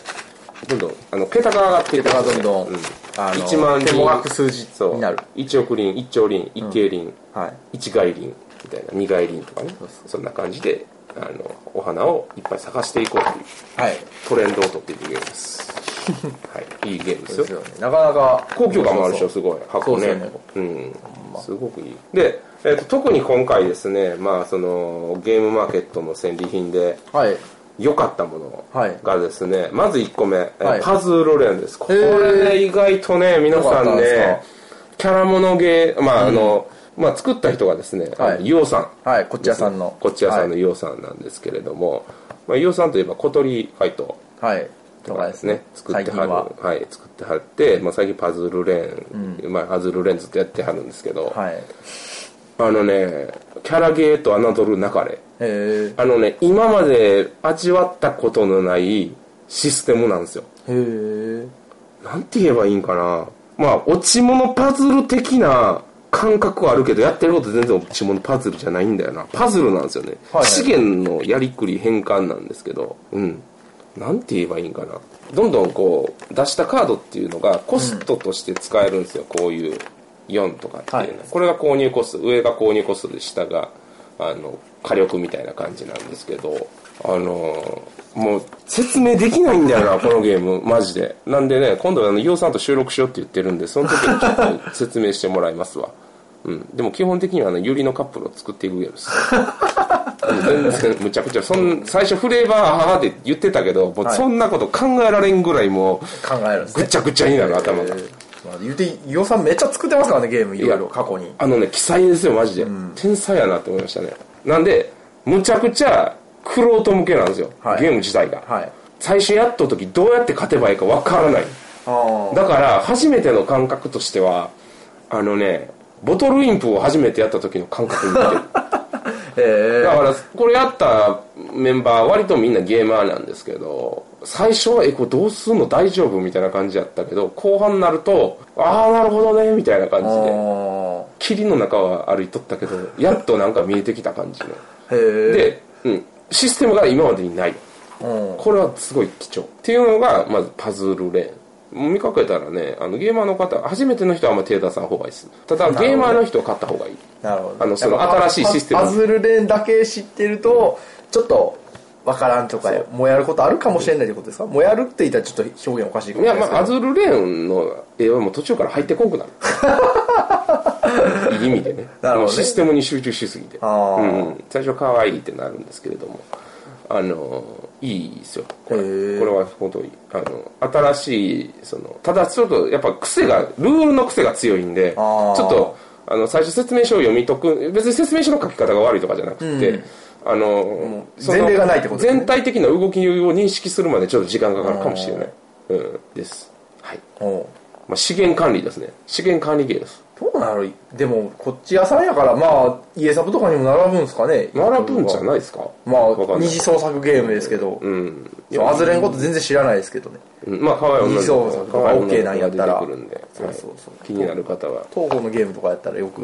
S1: どんどんあの桁が上がっていく
S2: 桁がどんどん
S1: うん、
S2: あの
S1: 1万輪
S2: 手もがく数字になる。
S1: 1億輪1兆輪1京輪、
S2: はい。
S1: 一外輪みたいな。二外輪とかね。そんな感じであのお花をいっぱい探していこうという。
S2: はい。
S1: トレンドを取っていくゲームです。はい。いいゲームですよ。
S2: ですよね。なかなか。
S1: 高級感もあるでしょすごい。箱ね。
S2: ね。
S1: うん。すごくいい。で、えーと特に今回ですねまあそのゲームマーケットの戦利品で
S2: はい
S1: 良かったもの
S2: はい。
S1: がですね、まず1個目、えー
S2: はい。
S1: パズルレーンです。これね意外とね皆さんねキャラものゲーまああの、まあ作った人がですね、
S2: はい。
S1: さん
S2: はいこっち屋さんの。
S1: こっち屋さんのユオさんなんですけれども、まあ、ユオさんといえば小鳥ファイト
S2: はい。
S1: とかですね作ってはる
S2: は。
S1: はい作ってはって、まあ、最近パズルレーン、まあ、パズルレーンずっとやってはるんですけど、
S2: はい。
S1: あのねキャラゲーと侮るなかれ。あのね今まで味わったことのないシステムなんですよ。
S2: へえ
S1: なんて言えばいいんかな。まあ落ち物パズル的な感覚はあるけどやってること全然落ち物パズルじゃないんだよな。パズルなんですよね、
S2: はいはい。
S1: 資源のやりくり変換なんですけど。うん。なんて言えばいいんかな。どんどんこう出したカードっていうのがコストとして使えるんですよ、こういう4とかっていうの。は、
S2: はい。
S1: これが購入コスト上が購入コストで下があの火力みたいな感じなんですけどあのもう説明できないんだよな このゲームマジで。なんでね今度あのイオさんと収録しようって言ってるんでその時にちょっと説明してもらいますわ。うん、でも基本的にはあのユリのカップルを作っていくゲームです。全然むちゃくちゃ。そん最初フレーバーはって言ってたけどもうそんなこと考えられんぐらいもうぐちゃぐちゃになる頭が、
S2: まあ、言うて予算めっちゃ作ってますからねゲームいろいろ過去に。
S1: あのね奇才ですよマジで、天才やなって思いましたね。なんでむちゃくちゃクロート向けなんですよ、
S2: はい。
S1: ゲーム自体が、
S2: はい。
S1: 最初やった時どうやって勝てばいいかわからない。
S2: あ
S1: だから初めての感覚としてはあのねボトルインプを初めてやった時の感覚に似てる
S2: え
S1: だからこれやったメンバー割とみんなゲーマーなんですけど最初はえこれどうすんの大丈夫みたいな感じやったけど後半になるとああなるほどねみたいな感じで
S2: あ
S1: 霧の中は歩いとったけどやっとなんか見えてきた感じの。で、うん、システムが今までにない。
S2: うん。
S1: これはすごい貴重。っていうのがまずパズルレーン見かけたらねあのゲーマーの方初めての人はあんま手出さん方がいいですただゲーマーの人は買った方がいい。
S2: なるほど。
S1: あのその新しいシステム
S2: パパズルレーンだけ知ってるとちょっとわからんとかもう。やることあるかもしれないってことですか？もうやるって言ったらちょっと表現おかしいかも
S1: いや
S2: しれないです
S1: まあアズルレーンの絵はもう途中から入ってこんくなる。いい意味でね。
S2: なるほどね。
S1: システムに集中しすぎて、
S2: あー。
S1: うんうん、最初可愛いってなるんですけれども。あのいいですよ。これこれは本当にあの新しいそのただちょっとやっぱ癖がルールの癖が強いんでちょっとあの最初説明書を読み解く別に説明書の書き方が悪いとかじゃなくて、あのその
S2: 前例がないってことね。
S1: 全体的な動きを認識するまでちょっと時間がかかるかもしれない、うん、です。はい。まあ、資源管理ですね。資源管理ゲーです
S2: どうなる？でもこっち屋さんやからまあ家サブとかにも並ぶんですかね？
S1: 並ぶんじゃないですか？
S2: まあ二次創作ゲームですけど、
S1: うん。
S2: そうアズレのこと全然知らないですけどね。
S1: うん。まあ可愛い女の子
S2: そうそう
S1: 可愛い女の
S2: OK なんや
S1: 子
S2: ったら。そう
S1: はい
S2: そうそう。
S1: 気になる方は。
S2: 東宝のゲームとかやったらよく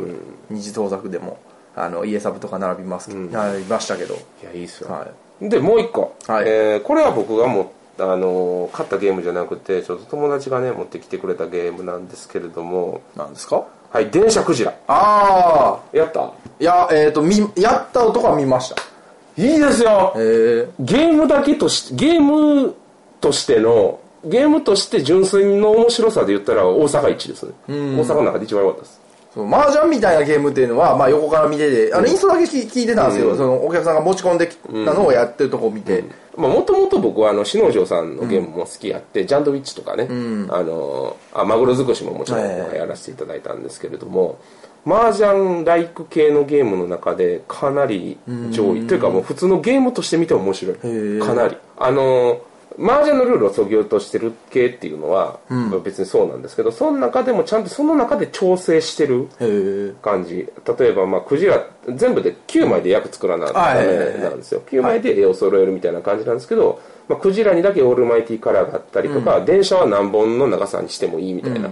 S2: 二次創作でもあの家サブとか並びます並びましたけど。
S1: いやいいっすよ、
S2: は
S1: でもう一個、
S2: はい。
S1: えーこれは僕がもうあのー買ったゲームじゃなくてちょっと友達がね持ってきてくれたゲームなんですけれども。
S2: いなんですか？
S1: はい電車クジラ。
S2: ああ
S1: やった？
S2: いやえっ、とみやったとこは見ました。
S1: いいですよ。
S2: へえ
S1: ゲームだけとしてゲームとしてのゲームとして純粋の面白さで言ったら大阪一ですね。大阪の中で一番良かったです
S2: 麻雀みたいなゲームっていうのは、まあ、横から見ててあのインストだけ聞聞いてたんですよ、そのお客さんが持ち込んできたのをやってるとこを見て、
S1: もともと僕はあの篠城さんのゲームも好きやって、ジャンドウィッチとかね、あのあマグロ尽くしももちろん
S2: はい
S1: やらせていただいたんですけれども、麻雀ライク系のゲームの中でかなり上位。というかもう普通のゲームとして見ても面白い。
S2: ー。
S1: かなり。あの麻雀のルールをそぎ落としてる系っていうのは、別にそうなんですけどその中でもちゃんとその中で調整してる感じ。例えばまあクジラ全部で9枚で役作らなダ
S2: はい
S1: メなんですよ。9枚で絵を揃えるみたいな感じなんですけど、まあ、クジラにだけオールマイティカラーがあったりとか、電車は何本の長さにしてもいいみたいな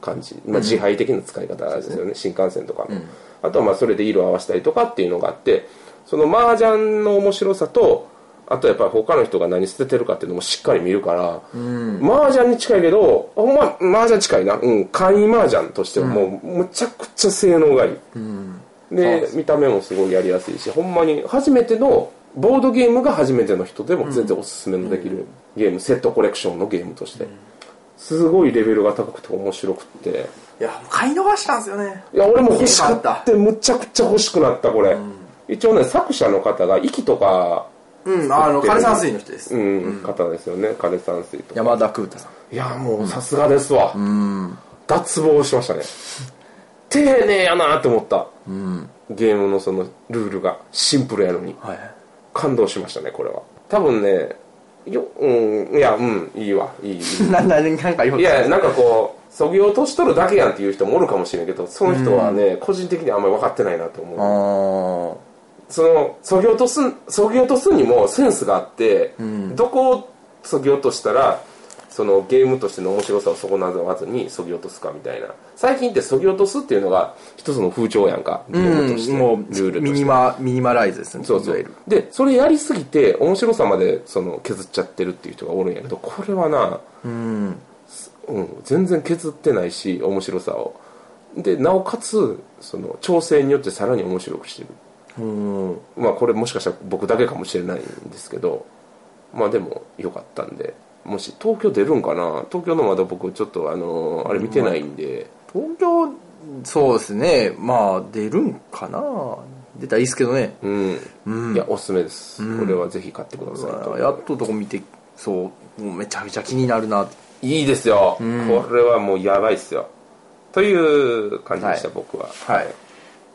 S1: 感じ、まあ、自敗的な使い方ですよね、新幹線とかも、あとはまあそれで色を合わせたりとかっていうのがあってその麻雀の面白さとあとやっぱり他の人が何捨ててるかっていうのもしっかり見るから、麻雀に近いけどほんま麻雀近いな、うん、簡易麻雀としてはもうむちゃくちゃ性能がいい、で見た目もすごいやりやすいしほんまに初めてのボードゲームが初めての人でも全然おすすめのできるゲーム、セットコレクションのゲームとして、すごいレベルが高くて面白くって。
S2: いや買い逃したんですよね。
S1: いや俺も欲しかっ
S2: 欲しか
S1: てむちゃくちゃ欲しくなったこれ、一応ね作者の方が「息」とか
S2: うんあの枯山水の人です、
S1: うん、方ですよね。枯山水とか。
S2: 山田空太さん。
S1: いやもうさすがですわ、脱帽しましたね。丁寧やなって思った、ゲームのそのルールが。シンプルやのに。
S2: はい
S1: 感動しましたねこれは。多分ねようんいやうんいいわ。いい。い い
S2: なななんか言おう
S1: いやなんかこうそぎ落としとるだけやんっていう人もおるかもしれんけどその人はね、個人的にあんまり分かってないなと思う。
S2: あ
S1: そのそぎ落とすそぎ落とすにもセンスがあって、どこをそぎ落としたらそのゲームとしての面白さを損なわずにそぎ落とすかみたいな。最近ってそぎ落とすっていうのが一つの風潮やんか。ゲームとして、
S2: うんもう
S1: ルールとして。
S2: ミニマミニマライズですね
S1: そうそう。でそれやりすぎて面白さまでその削っちゃってるっていう人がおるんやけどこれはな、うん全然削ってないし面白さを。でなおかつその調整によってさらに面白くしてる
S2: うん
S1: まあこれもしかしたら僕だけかもしれないんですけどまあでも良かったんでもし東京出るんかな？東京のまだ僕ちょっとあのあれ見てないんで、
S2: 東京そうですね。まあ出るんかな？出たらいいですけどね。
S1: うん、いやおすすめです、これはぜひ買ってください。と
S2: やっととこ見てそうもうめちゃめちゃ気になるな。い
S1: いですよ、これはもうやばいっすよ。という感じでした、
S2: はい。
S1: 僕は。
S2: はい。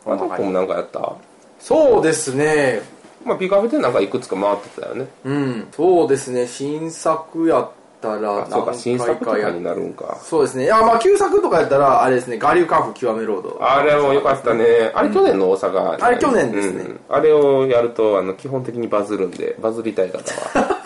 S1: あとこもなんかやった？
S2: そうですね。
S1: まあピカフェでなんかいくつか回ってたよね。
S2: うん。そうですね。新作やったら
S1: あそうか。新作とか
S2: や
S1: になるんか。
S2: そうですね。いやまあ旧作とかやったらあれですね。我流カーフ極めロード。
S1: あれもよかったね。あれ去年の大阪、
S2: あれ去年ですね。
S1: うん。あれをやるとあの基本的にバズるんでバズりたい方は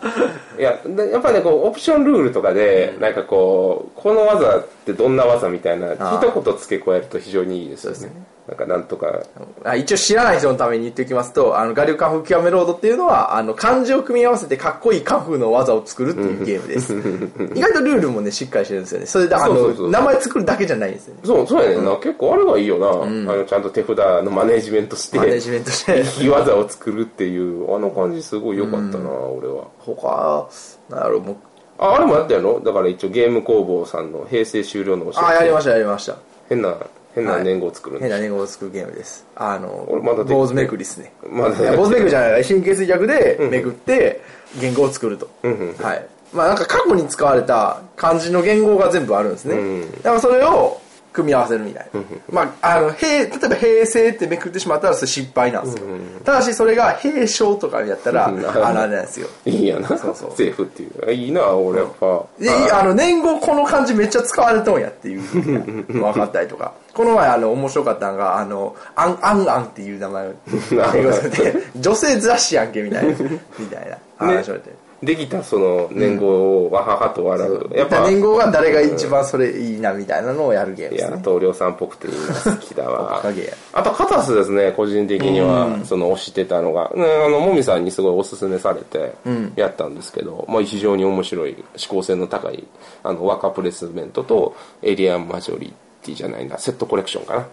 S1: いやでやっぱねこうオプションルールとかで、なんかこうこの技ってどんな技みたいな一言付け加えると非常にいいですよね。なんかなんとか。
S2: あ一応知らない人のために言っておきますと、あの、我流カフ極めロードっていうのは、あの、漢字を組み合わせてかっこいいカフの技を作るっていうゲームです。意外とルールもね、しっかりしてるんですよね。それで、あの、名前作るだけじゃないんですよね。
S1: そうそうやねんな、結構あれがいいよな、あのちゃんと手札のマネジメントして
S2: マネジメントして。
S1: 技を作るっていうあの感じすごい良かったな、俺は。
S2: 他、なんやろう、もう、
S1: ああれもやったやろ？だから一応ゲーム工房さんの平成終了のお知らせ
S2: あ、やりました、やりました。
S1: 変な変な年号を作るんで
S2: 変な年号を作るゲームです。あの、
S1: 俺まだできて
S2: 坊主めくりですね。
S1: まだ
S2: いや坊主めくりじゃない、神経衰弱でめくって、言語を作ると。はい。まあなんか過去に使われた漢字の言語が全部あるんですね。
S1: うん
S2: だからそれを組み合わせるみたいな。まあ、あの、平、例えば平成ってめくってしまったらそれ失敗なんですよ。ただしそれが平正とかやったら、
S1: うん
S2: あのあれなんですよ。
S1: いいやな
S2: そうそう
S1: セーフっていういいな俺やっぱ、
S2: で、あの、年号この漢字めっちゃ使われとんやっていう 分かったりとか。この前あの、面白かったのが、あの、アン、アンアンっていう名前を 英語で、女性雑誌やんけみたいな、みたいな話をして。
S1: できたその年号をわははと笑う、やっぱ
S2: 年号が誰が一番それいいなみたいなのをやるゲーム
S1: いや
S2: ですね。
S1: 棟梁さんっぽくていいな好きだわ。あとカタスですね個人的にはその推してたのが、ね、あのもみさんにすごいおすすめされてやったんですけど、まあ、非常に面白い指向性の高いあのワーカープレスメントとエリアンマジョリティじゃないなセットコレクションかな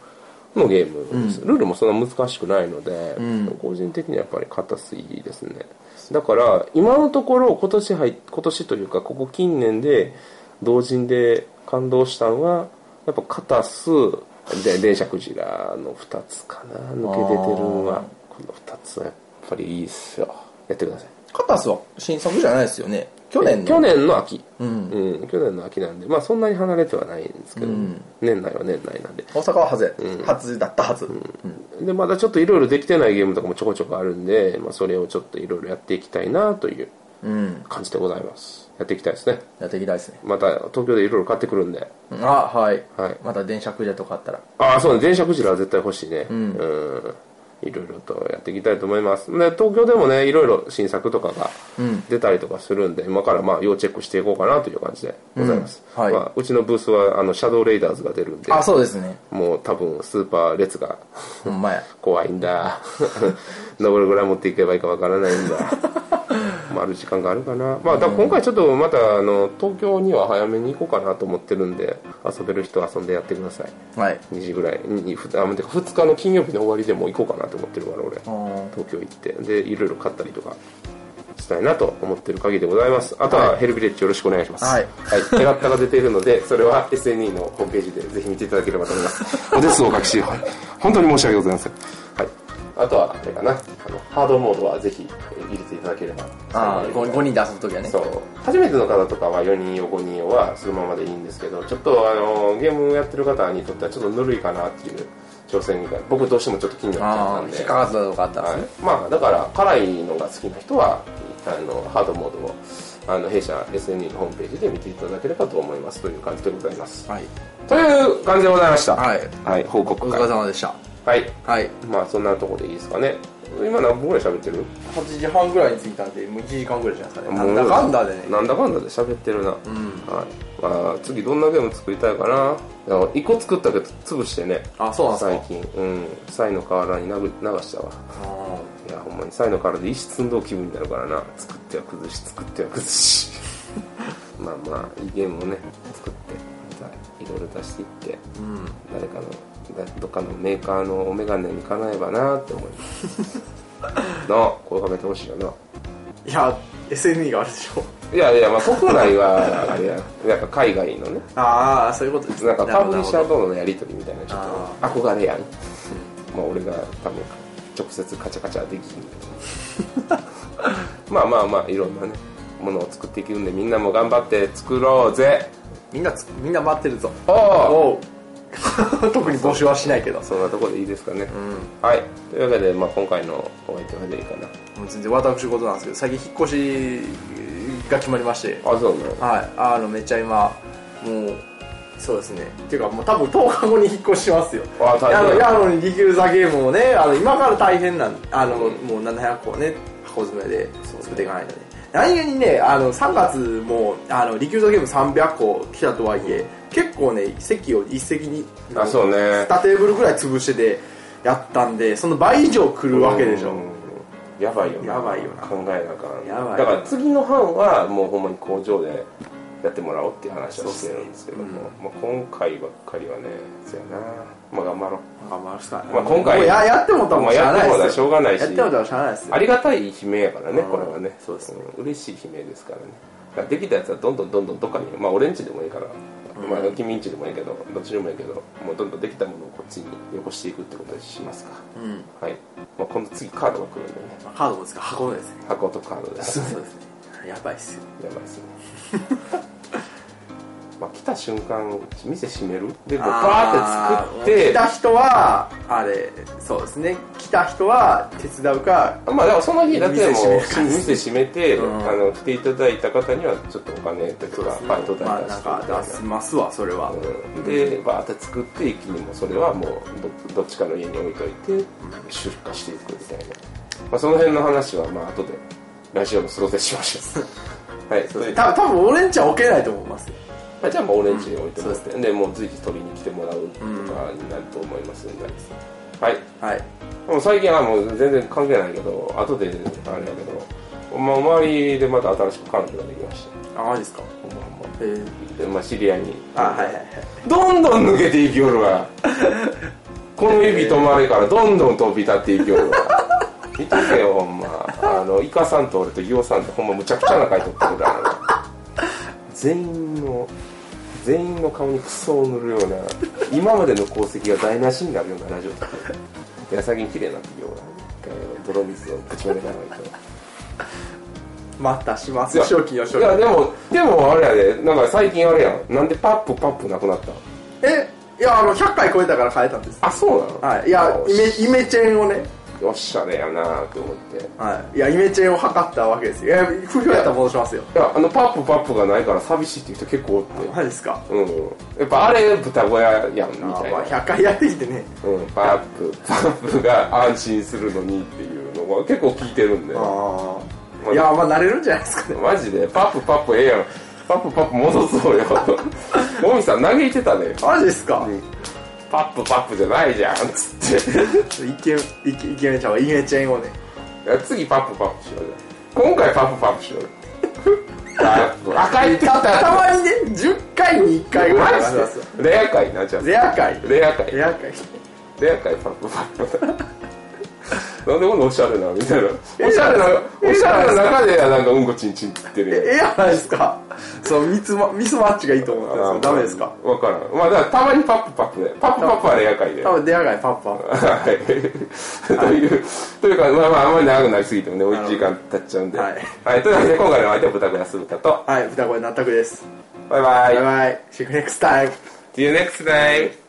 S1: のゲームです、ルールもそんな難しくないので、個人的にはやっぱりカタスいいですねだから今のところ今年入今年というかここ近年で同人で感動したのはやっぱカタスで電車クジラの2つかな。抜け出てるのはこの2つはやっぱりいいっすよ。やってください。
S2: カタスは新作じゃないですよね。去年の。
S1: 去年の秋、
S2: うん。
S1: うん。去年の秋なんでまあそんなに離れてはないんですけど、年内は年内なんで。
S2: 大阪は初や、初だったはず。
S1: でまだちょっといろいろできてないゲームとかもちょこちょこあるんで、まあ、それをちょっといろいろやっていきたいなという
S2: うん。
S1: 感じでございます。やっていきたいですね。
S2: やっていきたいですね。
S1: また東京でいろいろ買ってくるんで。
S2: あ、はい。
S1: はい。
S2: また電車クジラとかあったら。
S1: ああそうね。電車クジラは絶対欲しいね。うんいろいろとやっていきたいと思います。で東京でもねいろいろ新作とかが出たりとかするんで、今からまあ要チェックしていこうかなという感じでございます、
S2: うん。はい。
S1: まあ、うちのブースはあのシャドウレイダーズが出るんで
S2: あ、そうですね。
S1: もう多分スーパー列が。怖いんだ。どれぐらい持っていけばいいかわからないんだ。ま ある時間があるかな。まあだ今回ちょっとまたあの東京には早めに行こうかなと思ってるんで遊べる人は遊んでやってください。
S2: はい。
S1: 2時ぐらい。にふあてか2日の金曜日の終わりでもう行こうかなと思ってるから俺。
S2: あ
S1: 東京行って。でいろいろ買ったりとかしたいなと思ってる限りでございます。あとはヘルビレッジよろしくお願いします。
S2: はい。
S1: はい、手形が出ているのでそれは SNE のホームページでぜひ見ていただければと思います。お手数をお隠しはい本当に申し訳ございません。はいあとはあれかな。あのハードモードはぜひ入れていただければ。
S2: あー、5, 人で遊ぶときはね。
S1: そう。初めての方とかは4人用5人用はそのままでいいんですけどちょっとあのゲームやってる方にとってはちょっとぬるいかなっていう挑戦が僕どうしてもちょっと気になった
S2: ああ、
S1: んで
S2: 引っかかったとかあったんです
S1: はい。
S2: ね。、
S1: まあだから辛いのが好きな人はあのハードモードをあの弊社 SNE のホームページで見ていただければと思いますという感じでございます。
S2: はい。
S1: という感じでございました。
S2: はい。
S1: はい、報
S2: お疲れ様でした。
S1: はい。
S2: はい。
S1: まあそんなところでいいですかね。今何分ぐらい喋ってる
S2: ？8時半ぐらいに着いたんで、もう1時間ぐらいじゃないですかね。な
S1: ん
S2: だかんだでね。
S1: なんだかんだで喋ってるな、はい。まあ、次どんなゲーム作りたいかな。1個作ったけど潰してね。
S2: あ、そうなん
S1: 最
S2: ですか？
S1: 近。うん。サイの河原に流流したわ。
S2: あ
S1: いやほんまに。サイの河原で石積んどう気分になるからな。作っては崩し作っては崩し。まあまあいいゲームをね作っていろいろ出していって
S2: ーうん。
S1: 誰かのだどっかのメーカーのお眼鏡にかなえばなって思います。なあ声かけてほしいよない
S2: や、SNE があるでしょ。
S1: いやいやまあ国内はあれや。なんか海外のね。
S2: ああ、そういうことですね。
S1: なんかパブリッシャーとのやり取りみたいなちょっと憧れやんまあ俺が多分直接カチャカチャできひん。け どまあまあまあいろんなねものを作っていくんでみんなも頑張って作ろうぜ。
S2: みんなつみんな待ってるぞ。
S1: おお
S2: 特に募集はしないけど。
S1: そんなところでいいですかね、はい。というわけで、まあ、今回のお相手はでいいかな。
S2: もう全然私事なんですけど最近引っ越しが決まりまして。
S1: あそうね
S2: はい。あのめっちゃ今もうそうですね。っていうかもう多分10日後に引っ越ししますよ。
S1: あ大変。
S2: やあのリキューザゲームをねあの今から大変なんあの、もう700個ね箱詰めで作っていかないとね。何気にねあの3月もあのリキューザゲーム300個来たとはいえ結構ね席を一席に
S1: あそうね。
S2: 2テーブルぐらい潰してでやったんでその倍以上来るわけでしょ。
S1: うん。やばいよな。
S2: やばいよな。
S1: 考えなあかん。
S2: やばい。
S1: だから次の班はもうほんまに工場でやってもらおうっていう話はしてるんですけども、まあ、今回ばっかりはねそうやなまあ頑張ろう。
S2: 頑張るしか
S1: まあ今回
S2: もうややってもたも
S1: まあ
S2: しゃあない
S1: やってもだ
S2: ですよ
S1: しょうがないし。
S2: やってもたらしゃあないですよ。
S1: ありがたい悲鳴やからね
S2: うん。
S1: これはね。
S2: そうですね。
S1: ん嬉しい悲鳴ですからね。できたやつはどんどんどんどんどっかにまあ俺んちでもいいから、まあ君んちでもいいけどどっちでもいいけどもうどんどんできたものをこっちによこしていくってことにしますか。
S2: うん。
S1: はい、まあ、今度次カードが来るんでね。
S2: まあカードもですか？箱です。ね
S1: 箱とカードです。
S2: そうですね。やばいっすよ。
S1: やばいですねまあ来た瞬間店閉める？でこうバーって作って
S2: 来た人はあれそうですね。来た人は手伝うか
S1: まあでもその日だけでも
S2: 店閉め
S1: て、
S2: うん。
S1: あの来ていただいた方にはちょっとお金とかバイト代出してみたいな。
S2: か出しますわそれは。
S1: うん。でバーって作って一気にもうそれはもうどどっちかの家に置いといて出荷していくみたいな、まあ、その辺の話はまあ後でラジオのスローでしましょうはい。
S2: そうです多分多分俺んちは置けないと思います
S1: あ、じゃあもうオレンジに置いてもらって、
S2: そう
S1: でもう随時取りに来てもらうとかになると思いますんで、はい。
S2: はい。
S1: でも最近はもう全然関係ないけど後であれやけど、まあ、周りでまた新しく彼女ができました。
S2: あマジですか？
S1: ほん。まほんま
S2: え。ー
S1: でまあ、知り合いに。
S2: あはいはいはい。
S1: どんどん抜けていきよるわこの指止まれからどんどん飛び立っていきよるわ見とけよほんま。あのイカさんと俺とギオさんってほんまむちゃくちゃな回撮ってるから。全員の全員の顔にクソを塗るような今までの功績が台無しになるようなラジオ撮って。るいや最近綺麗になってきような。泥水を口までないと。
S2: またします。
S1: いや
S2: 初期よ初期。
S1: いやでもでもあれやで。なんか最近あれやん。なんでパップパップなくなったん
S2: えいやあの100回超えたから変えたんです。
S1: あそうなの？
S2: はい。いや
S1: よ
S2: イメイメチェンをね
S1: おっしゃれやなって思って。
S2: はい。いやイメチェンを測ったわけですよ。いや不評やったら戻しますよ。
S1: いやあのパップパップがないから寂しいっていう人結構おって。
S2: マジですか？
S1: うん。やっぱあれ豚小屋やんみたい
S2: あまあ
S1: な
S2: 100回やってきてね。
S1: うん、パップパップが安心するのにっていうのが結構聞いてるんで。
S2: ああ。いやまあ慣れるんじゃないですかね。
S1: マジで？パップパップええやん。パップパップ戻そうよ。もみさん嘆いてたね
S2: マジですか？
S1: パップパップじゃないじゃんつって。
S2: イケイケイケメンちゃんはイメチェンをね。
S1: 次パップパップしようじゃん。今回パップパップしよう 赤いた
S2: まにね10回に1回ぐらい
S1: レア回なじゃあ
S2: レア回。
S1: レア回。
S2: レア回。
S1: レア回パップパップなんでこんなおしゃれなみたいな。おしゃれなおしゃれな中でなんかうんこちんちんって言ってる
S2: ええやないですかそうミスマミスマッチがいいと思うんですよダメですか
S1: わからんまあだからたまにパップパップでパップパップはレア回で
S2: 多分レア回パッパ
S1: はいというというかまあまああんまり長くなりすぎてもねお1時間経っちゃうんで
S2: はい
S1: はいというわけで今回の相手は豚小屋すぶたと
S2: はい双子納得です
S1: バイバイ
S2: バイバイ See you next time
S1: See you next time